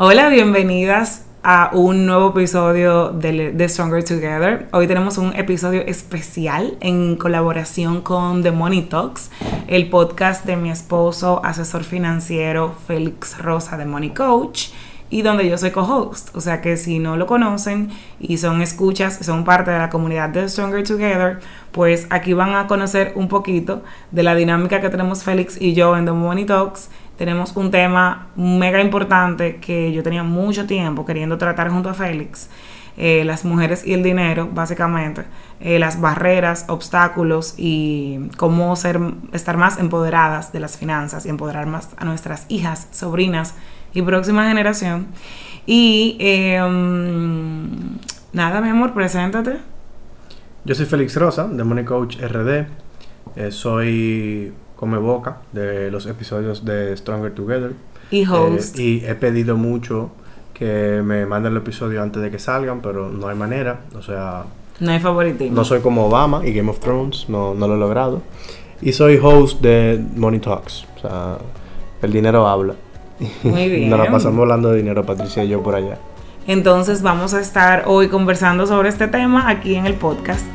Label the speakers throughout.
Speaker 1: Hola, bienvenidas a un nuevo episodio de, de, Stronger Together. Hoy tenemos un episodio especial en colaboración con The Money Talks, el podcast de mi esposo, asesor financiero Félix Rosa de Money Coach y donde yo soy co-host. O sea que si no lo conocen y son escuchas, son parte de la comunidad de Stronger Together, pues aquí van a conocer un poquito de la dinámica que tenemos Félix y yo en The Money Talks. Tenemos un tema mega importante que yo tenía mucho tiempo queriendo tratar junto a Félix. Eh, las mujeres y el dinero, básicamente, eh, las barreras, obstáculos y cómo ser, estar más empoderadas de las finanzas y empoderar más a nuestras hijas, sobrinas y próxima generación. Y em, nada, mi amor, preséntate.
Speaker 2: Yo soy Félix Rosa, de Money Coach RD. Eh, soy come boca de los episodios de Stronger Together.
Speaker 1: Y host.
Speaker 2: Eh, y he pedido mucho que me manden el episodio antes de que salgan, pero no hay manera. O sea.
Speaker 1: No hay favoritismo.
Speaker 2: No soy como Obama y Game of Thrones, no, no lo he logrado. Y soy host de Money Talks. O sea, el dinero habla.
Speaker 1: Muy bien.
Speaker 2: Nos la pasamos hablando de dinero, Patricia y yo por allá.
Speaker 1: Entonces vamos a estar hoy conversando sobre este tema aquí en el podcast.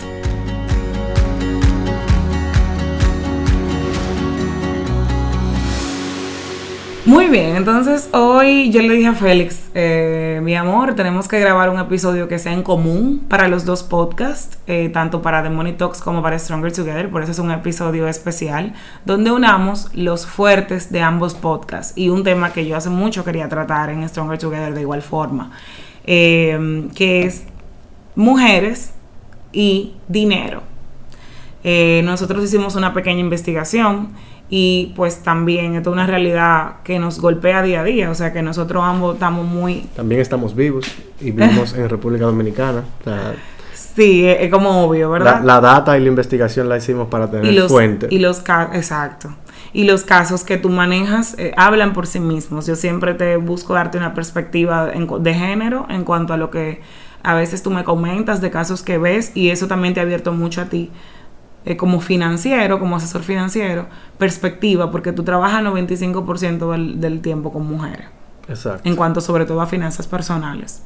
Speaker 1: Muy bien, entonces hoy yo le dije a Félix, eh, mi amor, tenemos que grabar un episodio que sea en común para los dos podcasts, eh, tanto para The Money Talks como para Stronger Together, por eso es un episodio especial, donde unamos los fuertes de ambos podcasts y un tema que yo hace mucho quería tratar en Stronger Together de igual forma, eh, que es mujeres y dinero. Nosotros hicimos una pequeña investigación y pues también esto es una realidad que nos golpea día a día, o sea que nosotros ambos estamos muy...
Speaker 2: También estamos vivos y vivimos en República Dominicana.
Speaker 1: sí, es, como obvio, ¿verdad?
Speaker 2: La, data y la investigación la hicimos para tener
Speaker 1: y los,
Speaker 2: fuentes.
Speaker 1: Y los exacto. Y los casos que tú manejas eh, hablan por sí mismos. Yo siempre te busco darte una perspectiva de género en cuanto a lo que a veces tú me comentas de casos que ves y eso también te ha abierto mucho a ti eh, como financiero, como asesor financiero, perspectiva, porque tú trabajas 95% del, del tiempo con mujeres.
Speaker 2: Exacto.
Speaker 1: En cuanto sobre todo a finanzas personales.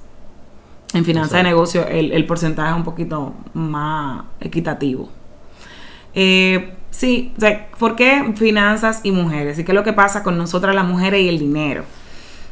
Speaker 1: En finanzas de negocio el, el, porcentaje es un poquito más equitativo. Eh, sí, o sea, ¿por qué finanzas y mujeres? ¿Y qué es lo que pasa con nosotras las mujeres y el dinero?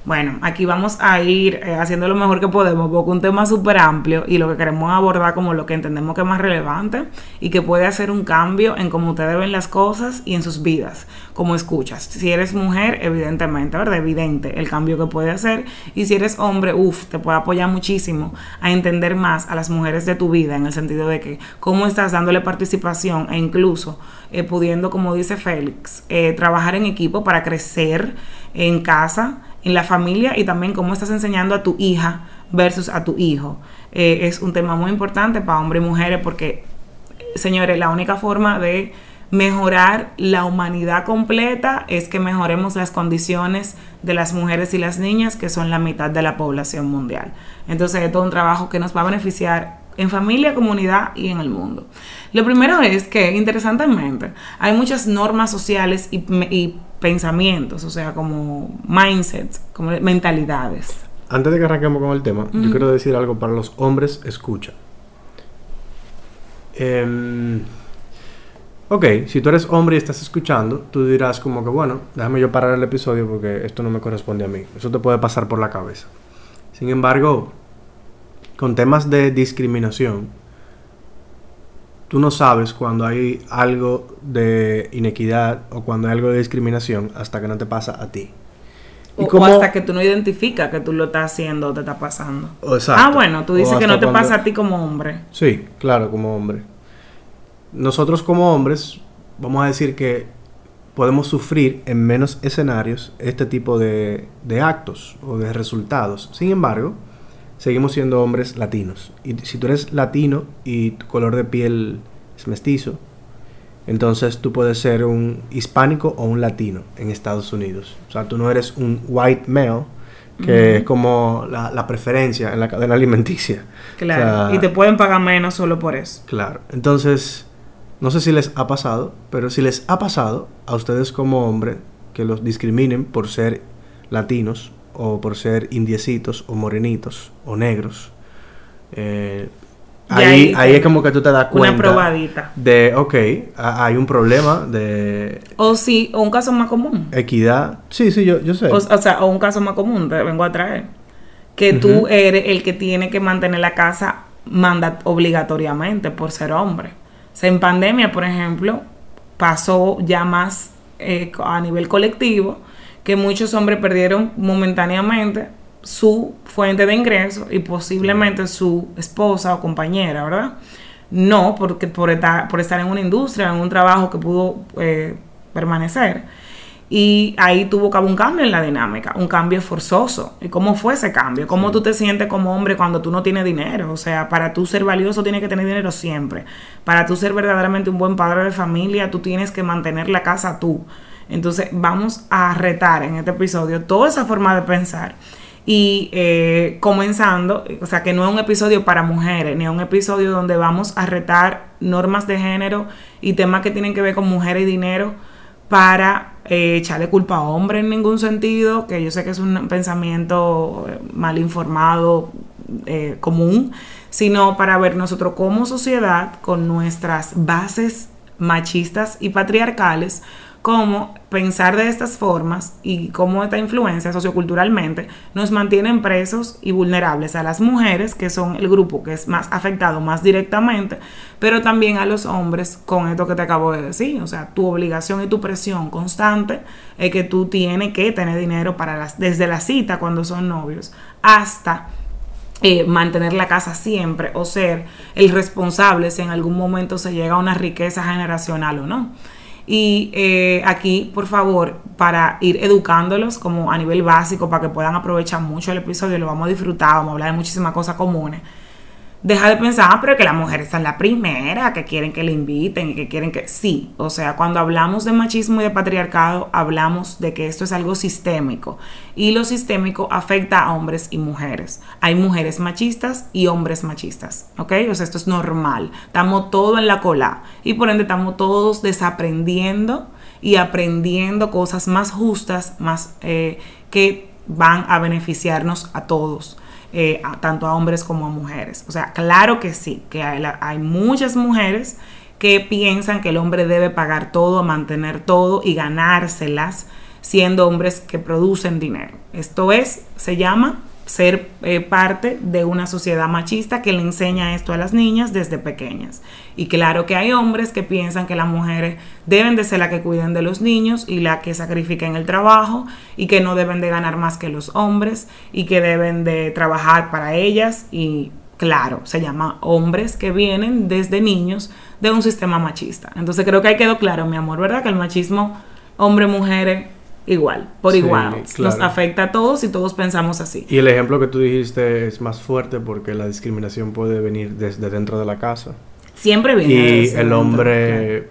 Speaker 1: Bueno, aquí vamos a ir eh, haciendo lo mejor que podemos porque un tema súper amplio y lo que queremos abordar como lo que entendemos que es más relevante y que puede hacer un cambio en cómo ustedes ven las cosas y en sus vidas, como escuchas. Si eres mujer, evidentemente, ¿verdad? Evidente el cambio que puede hacer y si eres hombre, uff, te puede apoyar muchísimo a entender más a las mujeres de tu vida en el sentido de que cómo estás dándole participación e incluso eh, pudiendo, como dice Félix, eh, trabajar en equipo para crecer en casa en la familia y también cómo estás enseñando a tu hija versus a tu hijo. Eh, es un tema muy importante para hombres y mujeres porque, señores, la única forma de mejorar la humanidad completa es que mejoremos las condiciones de las mujeres y las niñas, que son la mitad de la población mundial. Entonces es todo un trabajo que nos va a beneficiar en familia, comunidad y en el mundo. Lo primero es que, interesantemente, hay muchas normas sociales y, y pensamientos, o sea, como mindsets, como mentalidades.
Speaker 2: Antes de que arranquemos con el tema, yo quiero decir algo para los hombres escucha. Eh, ok, si tú eres hombre y estás escuchando, tú dirás como que, bueno, déjame yo parar el episodio porque esto no me corresponde a mí. Eso te puede pasar por la cabeza. Sin embargo, con temas de discriminación, tú no sabes cuando hay algo de inequidad o cuando hay algo de discriminación hasta que no te pasa a ti.
Speaker 1: O, hasta que tú no identificas que tú lo estás haciendo o te está pasando.
Speaker 2: Exacto.
Speaker 1: Ah, bueno, tú dices que no te pasa a ti como hombre.
Speaker 2: Sí, claro, como hombre. Nosotros como hombres, vamos a decir que podemos sufrir en menos escenarios este tipo de, de actos o de resultados. Sin embargo, seguimos siendo hombres latinos. Y si tú eres latino y tu color de piel es mestizo, entonces tú puedes ser un hispánico o un latino en Estados Unidos. O sea, tú no eres un white male, que es como la, preferencia en la cadena alimenticia.
Speaker 1: Claro, y te pueden pagar menos solo por eso.
Speaker 2: Claro, entonces, no sé si les ha pasado, pero si les ha pasado a ustedes como hombre que los discriminen por ser latinos o por ser indiecitos o morenitos o negros. Eh, ahí, ahí, es como que tú te das cuenta.
Speaker 1: Una probadita.
Speaker 2: De, ok, hay un problema de...
Speaker 1: O sí, o un caso más común.
Speaker 2: Equidad. Sí, sí, yo, yo sé.
Speaker 1: O, sea, o un caso más común, te vengo a traer. Que tú eres el que tiene que mantener la casa manda obligatoriamente por ser hombre. O sea, en pandemia, por ejemplo, pasó ya más eh, a nivel colectivo que muchos hombres perdieron momentáneamente su fuente de ingreso y posiblemente su esposa o compañera, ¿verdad? No, porque por estar, por estar en una industria, en un trabajo que pudo eh, permanecer. Y ahí tuvo que haber un cambio en la dinámica, un cambio forzoso. ¿Y cómo fue ese cambio? ¿Cómo tú te sientes como hombre cuando tú no tienes dinero? O sea, para tú ser valioso tienes que tener dinero siempre. Para tú ser verdaderamente un buen padre de familia, tú tienes que mantener la casa tú. Entonces vamos a retar en este episodio toda esa forma de pensar. Y eh, comenzando, o sea, que no es un episodio para mujeres, ni un episodio donde vamos a retar normas de género y temas que tienen que ver con mujeres y dinero para eh, echarle culpa a hombres en ningún sentido, que yo sé que es un pensamiento eh, mal informado, común, sino para ver nosotros como sociedad, con nuestras bases machistas y patriarcales, cómo pensar de estas formas y cómo esta influencia socioculturalmente nos mantienen presos y vulnerables a las mujeres, que son el grupo que es más afectado más directamente, pero también a los hombres con esto que te acabo de decir. O sea, tu obligación y tu presión constante es que tú tienes que tener dinero para las, desde la cita cuando son novios hasta eh, mantener la casa siempre o ser el responsable si en algún momento se llega a una riqueza generacional o no. Y eh, aquí, por favor, para ir educándolos como a nivel básico, para que puedan aprovechar mucho el episodio, lo vamos a disfrutar, vamos a hablar de muchísimas cosas comunes deja de pensar, ah, pero que las mujeres son la primera, que quieren que le inviten y que quieren que... Sí, o sea, cuando hablamos de machismo y de patriarcado, hablamos de que esto es algo sistémico y lo sistémico afecta a hombres y mujeres. Hay mujeres machistas y hombres machistas, ¿ok? O sea, esto es normal. Estamos todos en la cola y por ende estamos todos desaprendiendo y aprendiendo cosas más justas, más eh, que van a beneficiarnos a todos. Eh, tanto a hombres como a mujeres. O sea, claro que sí, que hay, muchas mujeres que piensan que el hombre debe pagar todo, mantener todo y ganárselas siendo hombres que producen dinero. Esto es, se llama ser eh, parte de una sociedad machista que le enseña esto a las niñas desde pequeñas. Y claro que hay hombres que piensan que las mujeres deben de ser las que cuiden de los niños y la que sacrifiquen el trabajo y que no deben de ganar más que los hombres y que deben de trabajar para ellas y claro, se llama hombres que vienen desde niños de un sistema machista. Entonces creo que ahí quedó claro, mi amor, ¿verdad? Que el machismo hombre-mujeres igual, por igual. Nos afecta a todos y todos pensamos así.
Speaker 2: Y el ejemplo que tú dijiste es más fuerte porque la discriminación puede venir desde dentro de la casa.
Speaker 1: Siempre viene.
Speaker 2: Y el hombre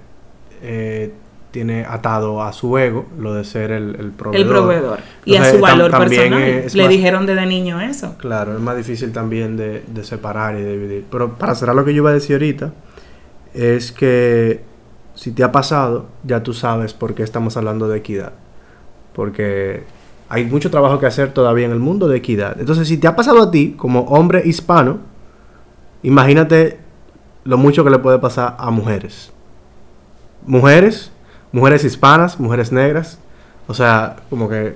Speaker 2: eh, tiene atado a su ego lo de ser el, el proveedor.
Speaker 1: El proveedor. Y a su valor personal. Le dijeron desde niño eso.
Speaker 2: Claro, es más difícil también de, de separar y de dividir. Pero para cerrar lo que yo iba a decir ahorita, es que si te ha pasado, ya tú sabes por qué estamos hablando de equidad porque hay mucho trabajo que hacer todavía en el mundo de equidad. Entonces, si te ha pasado a ti como hombre hispano, imagínate lo mucho que le puede pasar a mujeres. Mujeres, mujeres hispanas, mujeres negras, o sea, como que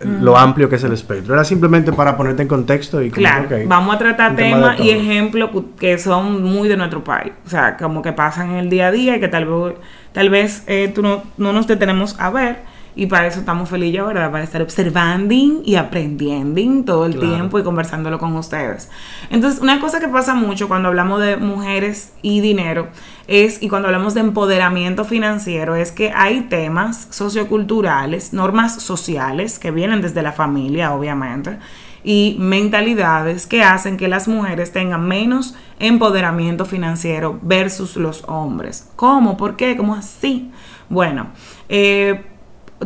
Speaker 2: lo amplio que es el espectro. Era simplemente para ponerte en contexto y
Speaker 1: claro, vamos a tratar temas y ejemplos que son muy de nuestro país, o sea, como que pasan en el día a día y que tal vez, tal vez eh, tú no, no nos detenemos a ver y para eso estamos felices, ¿verdad? Para estar observando y aprendiendo todo el tiempo y conversándolo con ustedes. Entonces, una cosa que pasa mucho cuando hablamos de mujeres y dinero es, y cuando hablamos de empoderamiento financiero, es que hay temas socioculturales, normas sociales que vienen desde la familia, obviamente, y mentalidades que hacen que las mujeres tengan menos empoderamiento financiero versus los hombres. ¿Cómo? ¿Por qué? ¿Cómo así? Bueno, eh,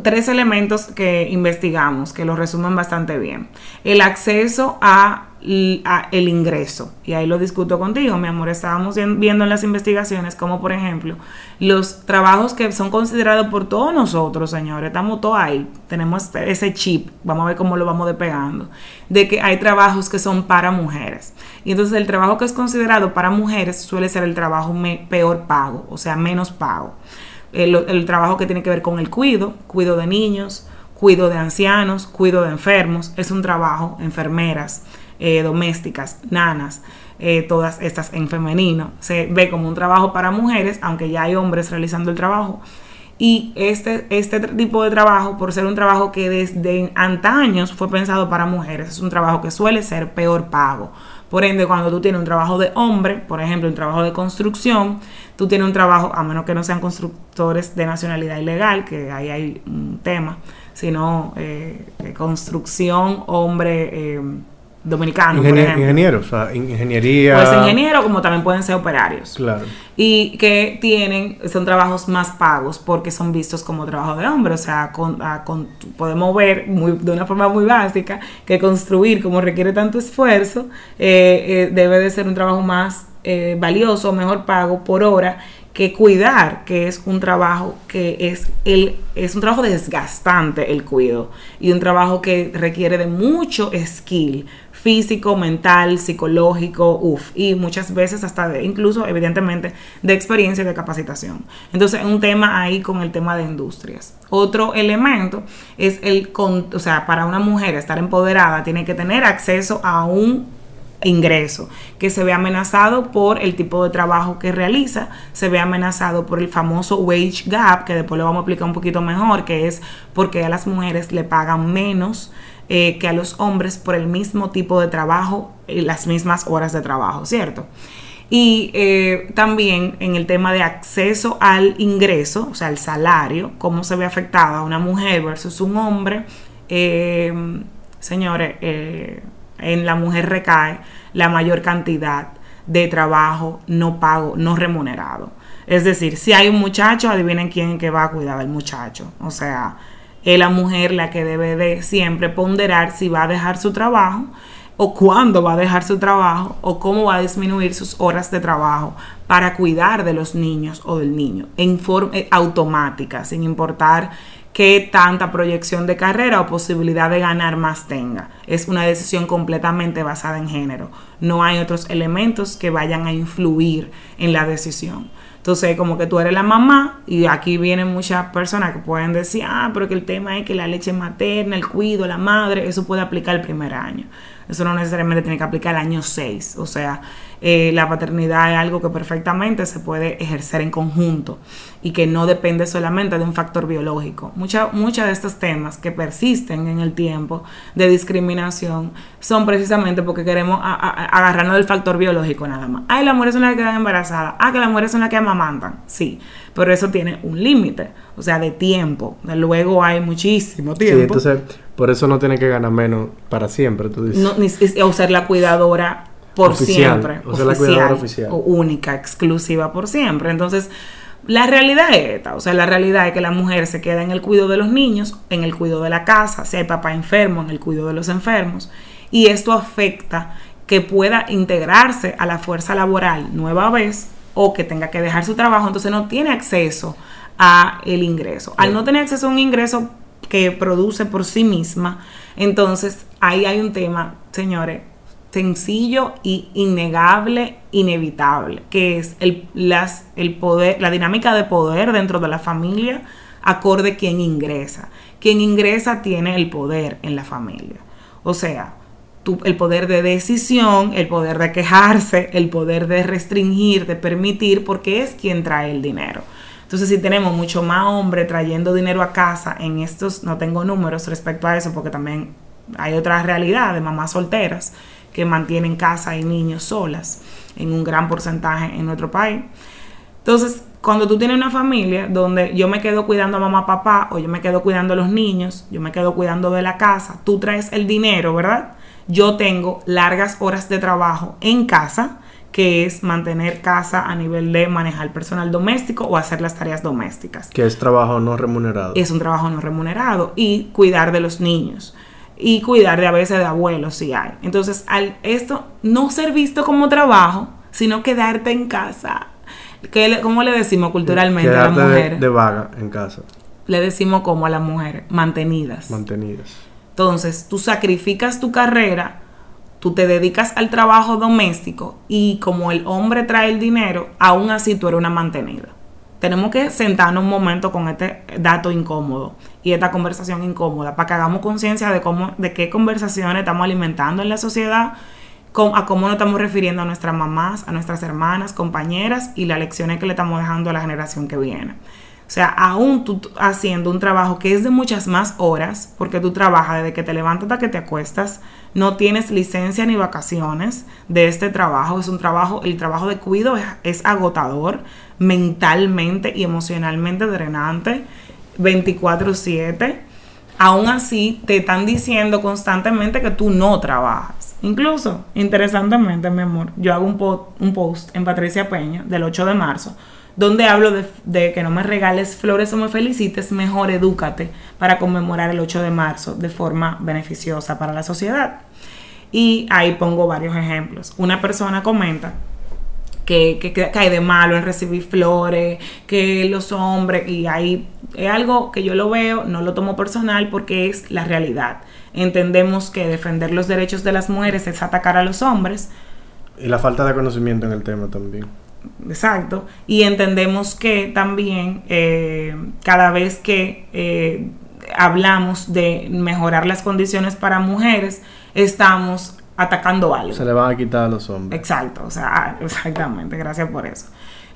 Speaker 1: tres elementos que investigamos, que lo resumen bastante bien. El acceso a el ingreso. Y ahí lo discuto contigo, mi amor. Estábamos viendo en las investigaciones como, por ejemplo, los trabajos que son considerados por todos nosotros, señores, estamos todos ahí, tenemos ese chip, vamos a ver cómo lo vamos despegando, de que hay trabajos que son para mujeres. Y entonces el trabajo que es considerado para mujeres suele ser el trabajo peor pago, o sea, menos pago. El, trabajo que tiene que ver con el cuido, cuido de niños, cuido de ancianos, cuido de enfermos, es un trabajo, enfermeras, eh, domésticas, nanas, eh, todas estas en femenino. Se ve como un trabajo para mujeres, aunque ya hay hombres realizando el trabajo. Y este, este tipo de trabajo, por ser un trabajo que desde antaños fue pensado para mujeres, es un trabajo que suele ser peor pago. Por ende, cuando tú tienes un trabajo de hombre, por ejemplo, un trabajo de construcción, tú tienes un trabajo, a menos que no sean constructores de nacionalidad ilegal, que ahí hay un tema, sino eh, construcción, hombre dominicano, por ejemplo.
Speaker 2: Ingenieros, o sea, ingeniería.
Speaker 1: Puede ser ingeniero, como también pueden ser operarios.
Speaker 2: Claro.
Speaker 1: Y que tienen, son trabajos más pagos porque son vistos como trabajo de hombre. O sea, con, podemos ver muy, de una forma muy básica que construir, como requiere tanto esfuerzo, eh, eh, debe de ser un trabajo más eh, valioso, mejor pago por hora que cuidar, que es un trabajo que es el es un trabajo desgastante el cuido y un trabajo que requiere de mucho skill físico, mental, psicológico, uff, y muchas veces hasta de, incluso evidentemente de experiencia y de capacitación. Entonces, un tema ahí con el tema de industrias. Otro elemento es el, o sea, para una mujer estar empoderada tiene que tener acceso a un ingreso, que se ve amenazado por el tipo de trabajo que realiza, se ve amenazado por el famoso wage gap, que después lo vamos a explicar un poquito mejor, que es porque a las mujeres le pagan menos eh, que a los hombres por el mismo tipo de trabajo y las mismas horas de trabajo, ¿cierto? Y eh, también en el tema de acceso al ingreso, o sea, al salario, cómo se ve afectada una mujer versus un hombre. Eh, señores, en la mujer recae la mayor cantidad de trabajo no pago, no remunerado. Es decir, si hay un muchacho, adivinen quién que va a cuidar del muchacho. O sea, es la mujer la que debe de siempre ponderar si va a dejar su trabajo o cuándo va a dejar su trabajo o cómo va a disminuir sus horas de trabajo para cuidar de los niños o del niño en forma eh, automática, sin importar qué tanta proyección de carrera o posibilidad de ganar más tenga. Es una decisión completamente basada en género. No hay otros elementos que vayan a influir en la decisión. Entonces, como que tú eres la mamá y aquí vienen muchas personas que pueden decir, ah, pero que el tema es que la leche materna, el cuido, la madre, eso puede aplicar el primer año. Eso no necesariamente tiene que aplicar el año 6. O sea, eh, la paternidad es algo que perfectamente se puede ejercer en conjunto y que no depende solamente de un factor biológico. Muchos mucha de estos temas que persisten en el tiempo de discriminación son precisamente porque queremos agarrarnos del factor biológico nada más. Ay, las mujeres son las que quedan embarazadas. Ah, que las mujeres son las que amamantan. Sí, pero eso tiene un límite, o sea, de tiempo. Luego hay muchísimo tiempo. Sí,
Speaker 2: entonces por eso no tiene que ganar menos para siempre, tú dices.
Speaker 1: No, ni, o ser la cuidadora por siempre. O ser la cuidadora oficial. O única, exclusiva por siempre. Entonces, la realidad es esta. O sea, la realidad es que la mujer se queda en el cuidado de los niños, en el cuidado de la casa, si hay papá enfermo, en el cuidado de los enfermos. Y esto afecta que pueda integrarse a la fuerza laboral nueva vez o que tenga que dejar su trabajo, entonces no tiene acceso a el ingreso. Al no tener acceso a un ingreso que produce por sí misma. Entonces, ahí hay un tema, señores, sencillo y innegable, inevitable, que es el, las, el poder, la dinámica de poder dentro de la familia acorde quien ingresa. Quien ingresa tiene el poder en la familia. O sea, el poder de decisión, el poder de quejarse, el poder de restringir, de permitir, porque es quien trae el dinero. Entonces, si tenemos mucho más hombre trayendo dinero a casa en estos, no tengo números respecto a eso, porque también hay otra realidad de mamás solteras que mantienen casa y niños solas en un gran porcentaje en nuestro país. Entonces, cuando tú tienes una familia donde yo me quedo cuidando a mamá, papá, o yo me quedo cuidando a los niños, yo me quedo cuidando de la casa, tú traes el dinero, ¿verdad? Yo tengo largas horas de trabajo en casa que es mantener casa a nivel de manejar personal doméstico o hacer las tareas domésticas.
Speaker 2: Que es trabajo no remunerado.
Speaker 1: Es un trabajo no remunerado y cuidar de los niños. Y cuidar de a veces de abuelos si hay. Entonces, al esto no ser visto como trabajo, sino quedarte en casa. ¿Qué ¿Cómo le decimos culturalmente a las mujeres?
Speaker 2: De, vaga en casa.
Speaker 1: Le decimos como a las mujeres, mantenidas.
Speaker 2: Mantenidas.
Speaker 1: Entonces, tú sacrificas tu carrera, tú te dedicas al trabajo doméstico y como el hombre trae el dinero, aún así tú eres una mantenida. Tenemos que sentarnos un momento con este dato incómodo y esta conversación incómoda para que hagamos conciencia de cómo, de qué conversaciones estamos alimentando en la sociedad, a cómo nos estamos refiriendo a nuestras mamás, a nuestras hermanas, compañeras y las lecciones que le estamos dejando a la generación que viene. O sea, aún tú haciendo un trabajo que es de muchas más horas, porque tú trabajas desde que te levantas hasta que te acuestas, no tienes licencia ni vacaciones de este trabajo. Es un trabajo, el trabajo de cuido es, agotador, mentalmente y emocionalmente drenante, 24/7. Aún así, te están diciendo constantemente que tú no trabajas. Incluso, interesantemente, mi amor, yo hago un, un post en Patricia Peña del 8 de marzo donde hablo de, que no me regales flores o me felicites, mejor edúcate para conmemorar el 8 de marzo de forma beneficiosa para la sociedad. Y ahí pongo varios ejemplos. Una persona comenta que, que, cae de malo en recibir flores, que los hombres, y ahí es algo que yo lo veo, no lo tomo personal porque es la realidad. Entendemos que defender los derechos de las mujeres es atacar a los hombres.
Speaker 2: Y la falta de conocimiento en el tema también.
Speaker 1: Exacto. Y entendemos que también eh, cada vez que eh, hablamos de mejorar las condiciones para mujeres, estamos atacando algo.
Speaker 2: Se le van a quitar a los hombres.
Speaker 1: Exacto, o sea, exactamente, gracias por eso.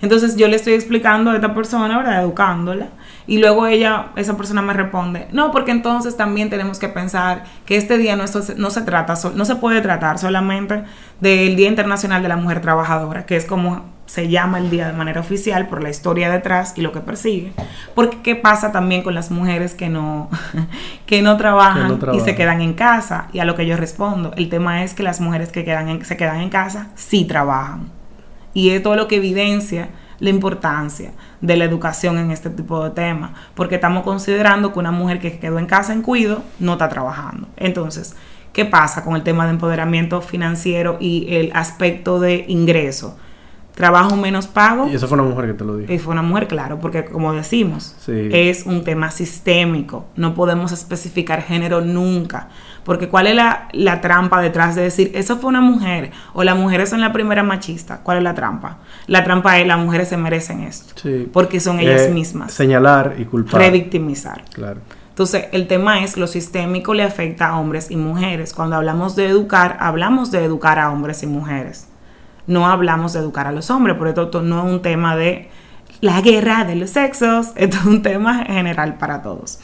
Speaker 1: Entonces yo le estoy explicando a esta persona, ¿verdad? Educándola. Y luego ella, esa persona me responde, no, porque entonces también tenemos que pensar que este día no, no se trata, no se puede tratar solamente del Día Internacional de la Mujer Trabajadora, que es como se llama el día de manera oficial por la historia detrás y lo que persigue. Porque qué pasa también con las mujeres que no, que no, trabajan, y se quedan en casa. Y a lo que yo respondo, el tema es que las mujeres que quedan se quedan en casa sí trabajan. Y es todo lo que evidencia la importancia de la educación en este tipo de temas, porque estamos considerando que una mujer que quedó en casa en cuido no está trabajando. Entonces, ¿qué pasa con el tema de empoderamiento financiero y el aspecto de ingreso? Trabajo menos pago.
Speaker 2: Y eso fue una mujer que te lo dijo.
Speaker 1: Y fue una mujer, claro, porque como decimos, es un tema sistémico. No podemos especificar género nunca. Porque ¿cuál es la, la, trampa detrás de decir, eso fue una mujer o las mujeres son la primera machista? ¿Cuál es la trampa? La trampa es las mujeres se merecen esto. Porque son ellas mismas.
Speaker 2: Señalar y culpar.
Speaker 1: Revictimizar.
Speaker 2: Claro.
Speaker 1: Entonces, el tema es lo sistémico le afecta a hombres y mujeres. Cuando hablamos de educar, hablamos de educar a hombres y mujeres no hablamos de educar a los hombres, por esto no es un tema de la guerra de los sexos, esto es un tema general para todos.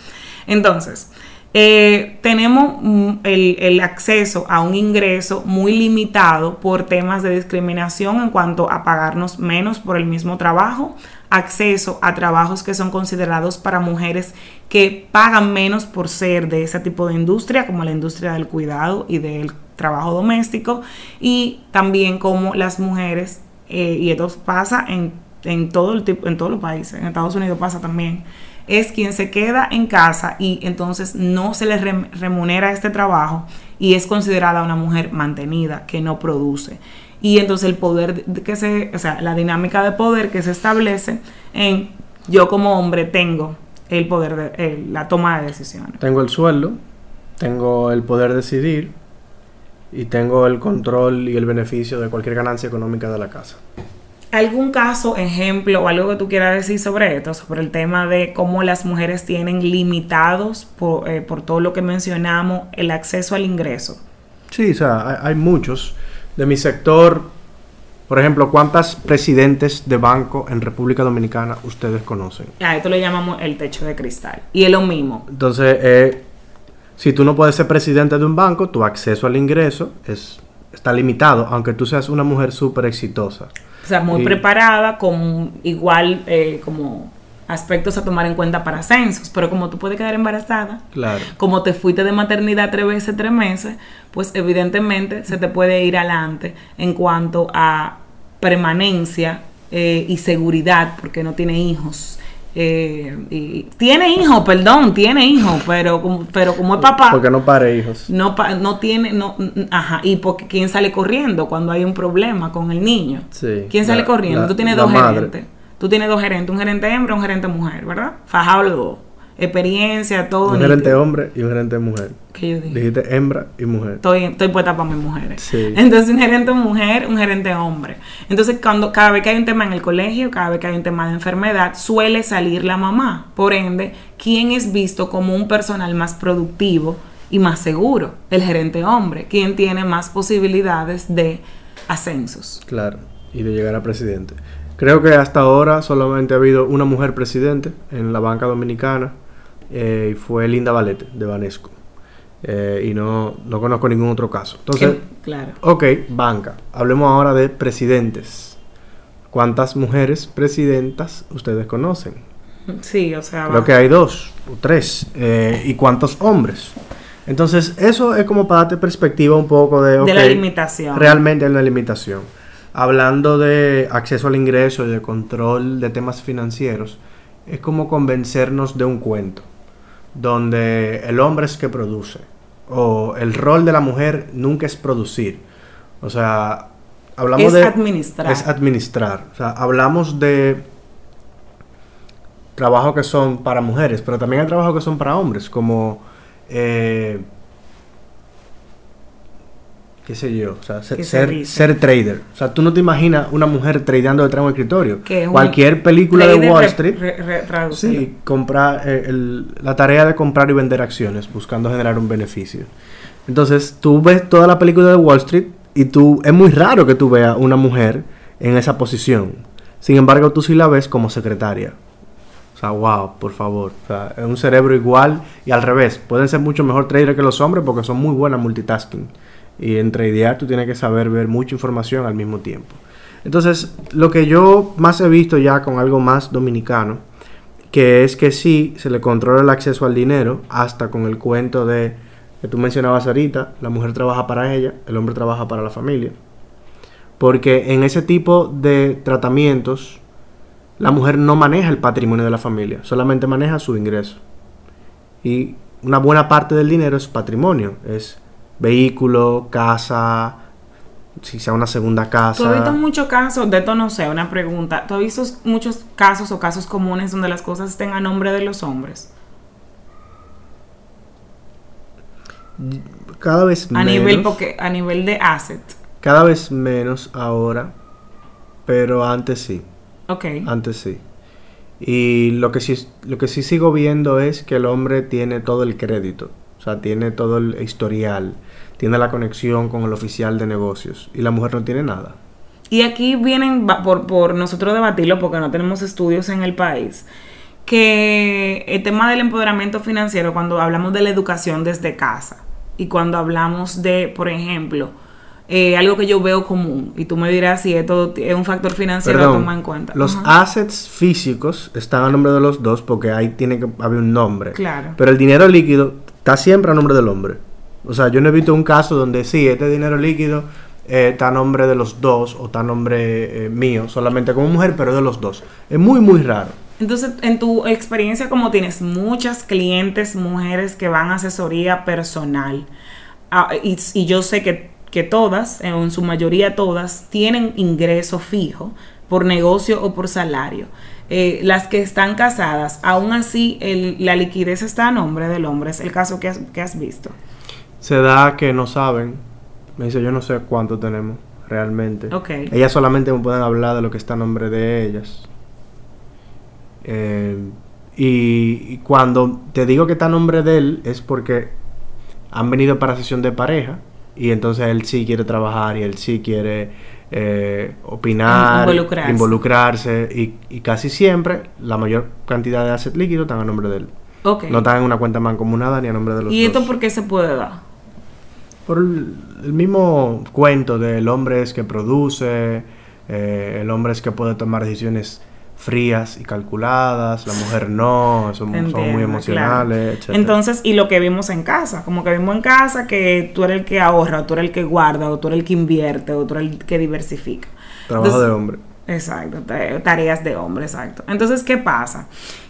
Speaker 1: Entonces, eh, tenemos mm, el, acceso a un ingreso muy limitado por temas de discriminación en cuanto a pagarnos menos por el mismo trabajo, acceso a trabajos que son considerados para mujeres que pagan menos por ser de ese tipo de industria, como la industria del cuidado y del trabajo doméstico y también como las mujeres, eh, y esto pasa en, en, todo el tipo, en todos los países, en Estados Unidos pasa también, es quien se queda en casa y entonces no se le remunera este trabajo y es considerada una mujer mantenida, que no produce. Y entonces el poder que se, o sea, la dinámica de poder que se establece en yo como hombre tengo el poder de la toma de decisiones.
Speaker 2: Tengo el sueldo, tengo el poder decidir, y tengo el control y el beneficio de cualquier ganancia económica de la casa.
Speaker 1: ¿Algún caso, ejemplo o algo que tú quieras decir sobre esto, sobre el tema de cómo las mujeres tienen limitados por, eh, por todo lo que mencionamos el acceso al ingreso?
Speaker 2: Sí, o sea, hay, muchos. De mi sector, por ejemplo, ¿cuántas presidentes de banco en República Dominicana ustedes conocen?
Speaker 1: A esto le llamamos el techo de cristal. Y es lo mismo.
Speaker 2: Entonces, eh, si tú no puedes ser presidente de un banco, tu acceso al ingreso es, está limitado, aunque tú seas una mujer súper exitosa.
Speaker 1: O sea, muy preparada, con igual eh, como aspectos a tomar en cuenta para censos, pero como tú puedes quedar embarazada,
Speaker 2: claro.
Speaker 1: como te fuiste de maternidad tres veces, tres meses, pues evidentemente se te puede ir adelante en cuanto a permanencia eh, y seguridad, porque no tiene hijos Eh, y tiene hijo, perdón, tiene hijo, pero, como- pero como es papá,
Speaker 2: Porque no pare hijos.
Speaker 1: no, pa- no tiene, no, ajá, y porque quién sale corriendo cuando hay un problema con el niño.
Speaker 2: Sí.
Speaker 1: ¿Quién sale
Speaker 2: La-
Speaker 1: corriendo?
Speaker 2: la-
Speaker 1: Tú tienes dos
Speaker 2: madre.
Speaker 1: gerentes. Tú tienes dos gerentes, un gerente hembra y un gerente mujer, ¿verdad? Fajado los dos. Experiencia, todo.
Speaker 2: Un gerente hombre y un gerente mujer.
Speaker 1: ¿Qué yo dije?
Speaker 2: Dijiste hembra y mujer.
Speaker 1: Estoy, estoy puesta para mis mujeres.
Speaker 2: Sí.
Speaker 1: Entonces, un gerente mujer, un gerente hombre. Entonces, cuando cada vez que hay un tema en el colegio, cada vez que hay un tema de enfermedad, suele salir la mamá. Por ende, ¿quién es visto como un personal más productivo y más seguro? El gerente hombre. ¿Quién tiene más posibilidades de ascensos?
Speaker 2: Claro. Y de llegar a presidente. Creo que hasta ahora solamente ha habido una mujer presidente en la banca dominicana. eh, y fue Linda Valete, de Banesco. Eh, y no, no conozco ningún otro caso. Entonces,
Speaker 1: claro.
Speaker 2: ok, banca. Hablemos ahora de presidentes. ¿Cuántas mujeres presidentas ustedes conocen?
Speaker 1: Sí, o sea,
Speaker 2: Creo
Speaker 1: va-
Speaker 2: que hay dos o tres. Eh, ¿Y cuántos hombres? Entonces, eso es como para darte perspectiva un poco de...
Speaker 1: de la limitación.
Speaker 2: Realmente hay una limitación. Hablando de acceso al ingreso y de control de temas financieros, es como convencernos de un cuento, donde el hombre es que produce, o el rol de la mujer nunca es producir. O sea, hablamos
Speaker 1: Es
Speaker 2: de...
Speaker 1: administrar.
Speaker 2: Es administrar. O sea, hablamos de trabajos que son para mujeres, pero también hay trabajos que son para hombres, como... eh, qué sé yo, o sea, ser, trader. O sea, tú no te imaginas una mujer tradeando detrás de un escritorio.
Speaker 1: Es
Speaker 2: Cualquier película de
Speaker 1: Trader
Speaker 2: Wall
Speaker 1: re-
Speaker 2: Street,
Speaker 1: re-
Speaker 2: sí, comprar, eh, el- la tarea de comprar y vender acciones, buscando generar un beneficio. Entonces, tú ves toda la película de Wall Street y tú, es muy raro que tú veas una mujer en esa posición. Sin embargo, tú sí la ves como secretaria. O sea, wow, por favor. O sea, es un cerebro igual y al revés. Pueden ser mucho mejor traders que los hombres porque son muy buenas multitasking. Y en tradear tú tienes que saber ver mucha información al mismo tiempo. Entonces, lo que yo más he visto ya con algo más dominicano, que es que sí se le controla el acceso al dinero, hasta con el cuento de que tú mencionabas ahorita, la mujer trabaja para ella, el hombre trabaja para la familia. Porque en ese tipo de tratamientos, la mujer no maneja el patrimonio de la familia, solamente maneja su ingreso. Y una buena parte del dinero es patrimonio, es vehículo, casa, si sea una segunda casa.
Speaker 1: ¿Tú has visto muchos casos, de esto no sé, una pregunta, ¿tú has visto muchos casos o casos comunes donde las cosas estén a nombre de los hombres?
Speaker 2: Cada vez
Speaker 1: A
Speaker 2: menos.
Speaker 1: nivel, porque, a nivel de asset.
Speaker 2: Cada vez menos ahora, pero antes sí,
Speaker 1: Ok.
Speaker 2: antes sí. Y lo que sí, lo que sí sigo viendo es que el hombre tiene todo el crédito, o sea, tiene todo el historial, tiene la conexión con el oficial de negocios y la mujer no tiene nada.
Speaker 1: Y aquí vienen, por, por nosotros debatirlo, porque no tenemos estudios en el país, que el tema del empoderamiento financiero, cuando hablamos de la educación desde casa y cuando hablamos de, por ejemplo, eh, algo que yo veo común, y tú me dirás si esto es un factor financiero a tomar en cuenta.
Speaker 2: los assets físicos están a nombre de los dos porque ahí tiene que haber un nombre.
Speaker 1: Claro.
Speaker 2: Pero el dinero líquido está siempre a nombre del hombre. O sea, yo no he visto un caso donde sí, este dinero líquido eh, está a nombre de los dos o está a nombre eh, mío, solamente como mujer, pero de los dos. Es muy, muy raro.
Speaker 1: Entonces, en tu experiencia, como tienes muchas clientes mujeres que van a asesoría personal, ah, y, yo sé que, que todas, eh, en su mayoría todas, tienen ingreso fijo por negocio o por salario. Eh, las que están casadas, aún así la liquidez está a nombre del hombre, es el caso que has, que has visto.
Speaker 2: Se da que no saben. Me dice, yo no sé cuánto tenemos realmente.
Speaker 1: Ok.
Speaker 2: Ellas solamente me pueden hablar de lo que está a nombre de ellas. Eh, y, y cuando te digo que está a nombre de él es porque han venido para sesión de pareja y entonces él sí quiere trabajar y él sí quiere eh, opinar,
Speaker 1: Involucrarse.
Speaker 2: involucrarse y, y casi siempre la mayor cantidad de assets líquidos están a nombre de él.
Speaker 1: Ok.
Speaker 2: No están en una cuenta mancomunada ni a nombre de los
Speaker 1: ¿Y esto
Speaker 2: dos.
Speaker 1: por qué se puede dar?
Speaker 2: Por el, mismo cuento del hombre es que produce, eh, el hombre es que puede tomar decisiones frías y calculadas, la mujer no, son, muy
Speaker 1: claro.
Speaker 2: emocionales, etcétera.
Speaker 1: Entonces, y lo que vimos en casa, como que vimos en casa que tú eres el que ahorra, o tú eres el que guarda, o tú eres el que invierte, o tú eres el que diversifica.
Speaker 2: Trabajo
Speaker 1: Entonces-
Speaker 2: de hombre.
Speaker 1: Exacto, ta- tareas de hombre, exacto. Entonces, ¿qué pasa?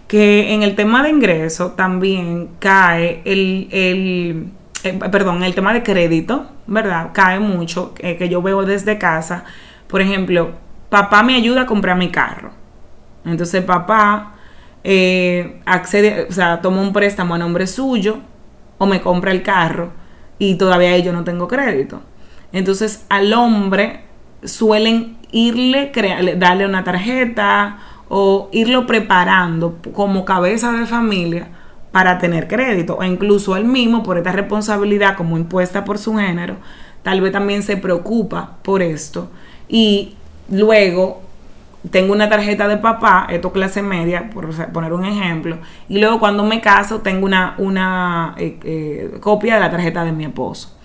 Speaker 1: que en el tema de ingreso también cae el, el eh, perdón, el tema de crédito, ¿verdad? Cae mucho, eh, que yo veo desde casa. Por ejemplo, papá me ayuda a comprar mi carro. Entonces papá eh, accede, o sea, toma un préstamo a nombre suyo o me compra el carro y todavía yo no tengo crédito. Entonces al hombre suelen irle, darle una tarjeta o irlo preparando como cabeza de familia para tener crédito o incluso él mismo por esta responsabilidad como impuesta por su género, tal vez también se preocupa por esto y luego tengo una tarjeta de papá, esto clase media, por poner un ejemplo, y luego cuando me caso tengo una, una eh, eh, copia de la tarjeta de mi esposo.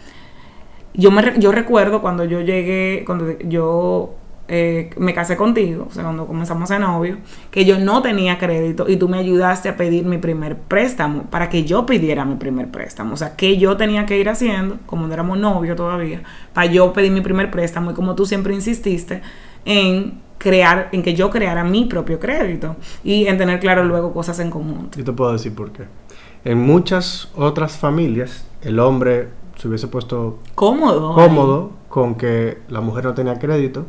Speaker 1: Yo, me, yo recuerdo cuando yo llegué, cuando yo eh, me casé contigo, o sea, cuando comenzamos a novio, que yo no tenía crédito y tú me ayudaste a pedir mi primer préstamo para que yo pidiera mi primer préstamo. O sea, que yo tenía que ir haciendo, como no éramos novios todavía, para yo pedir mi primer préstamo y como tú siempre insististe en crear, en que yo creara mi propio crédito y en tener claro luego cosas en conjunto.
Speaker 2: Yo te puedo decir por qué. En muchas otras familias, el hombre se hubiese puesto
Speaker 1: cómodo,
Speaker 2: cómodo con que la mujer no tenía crédito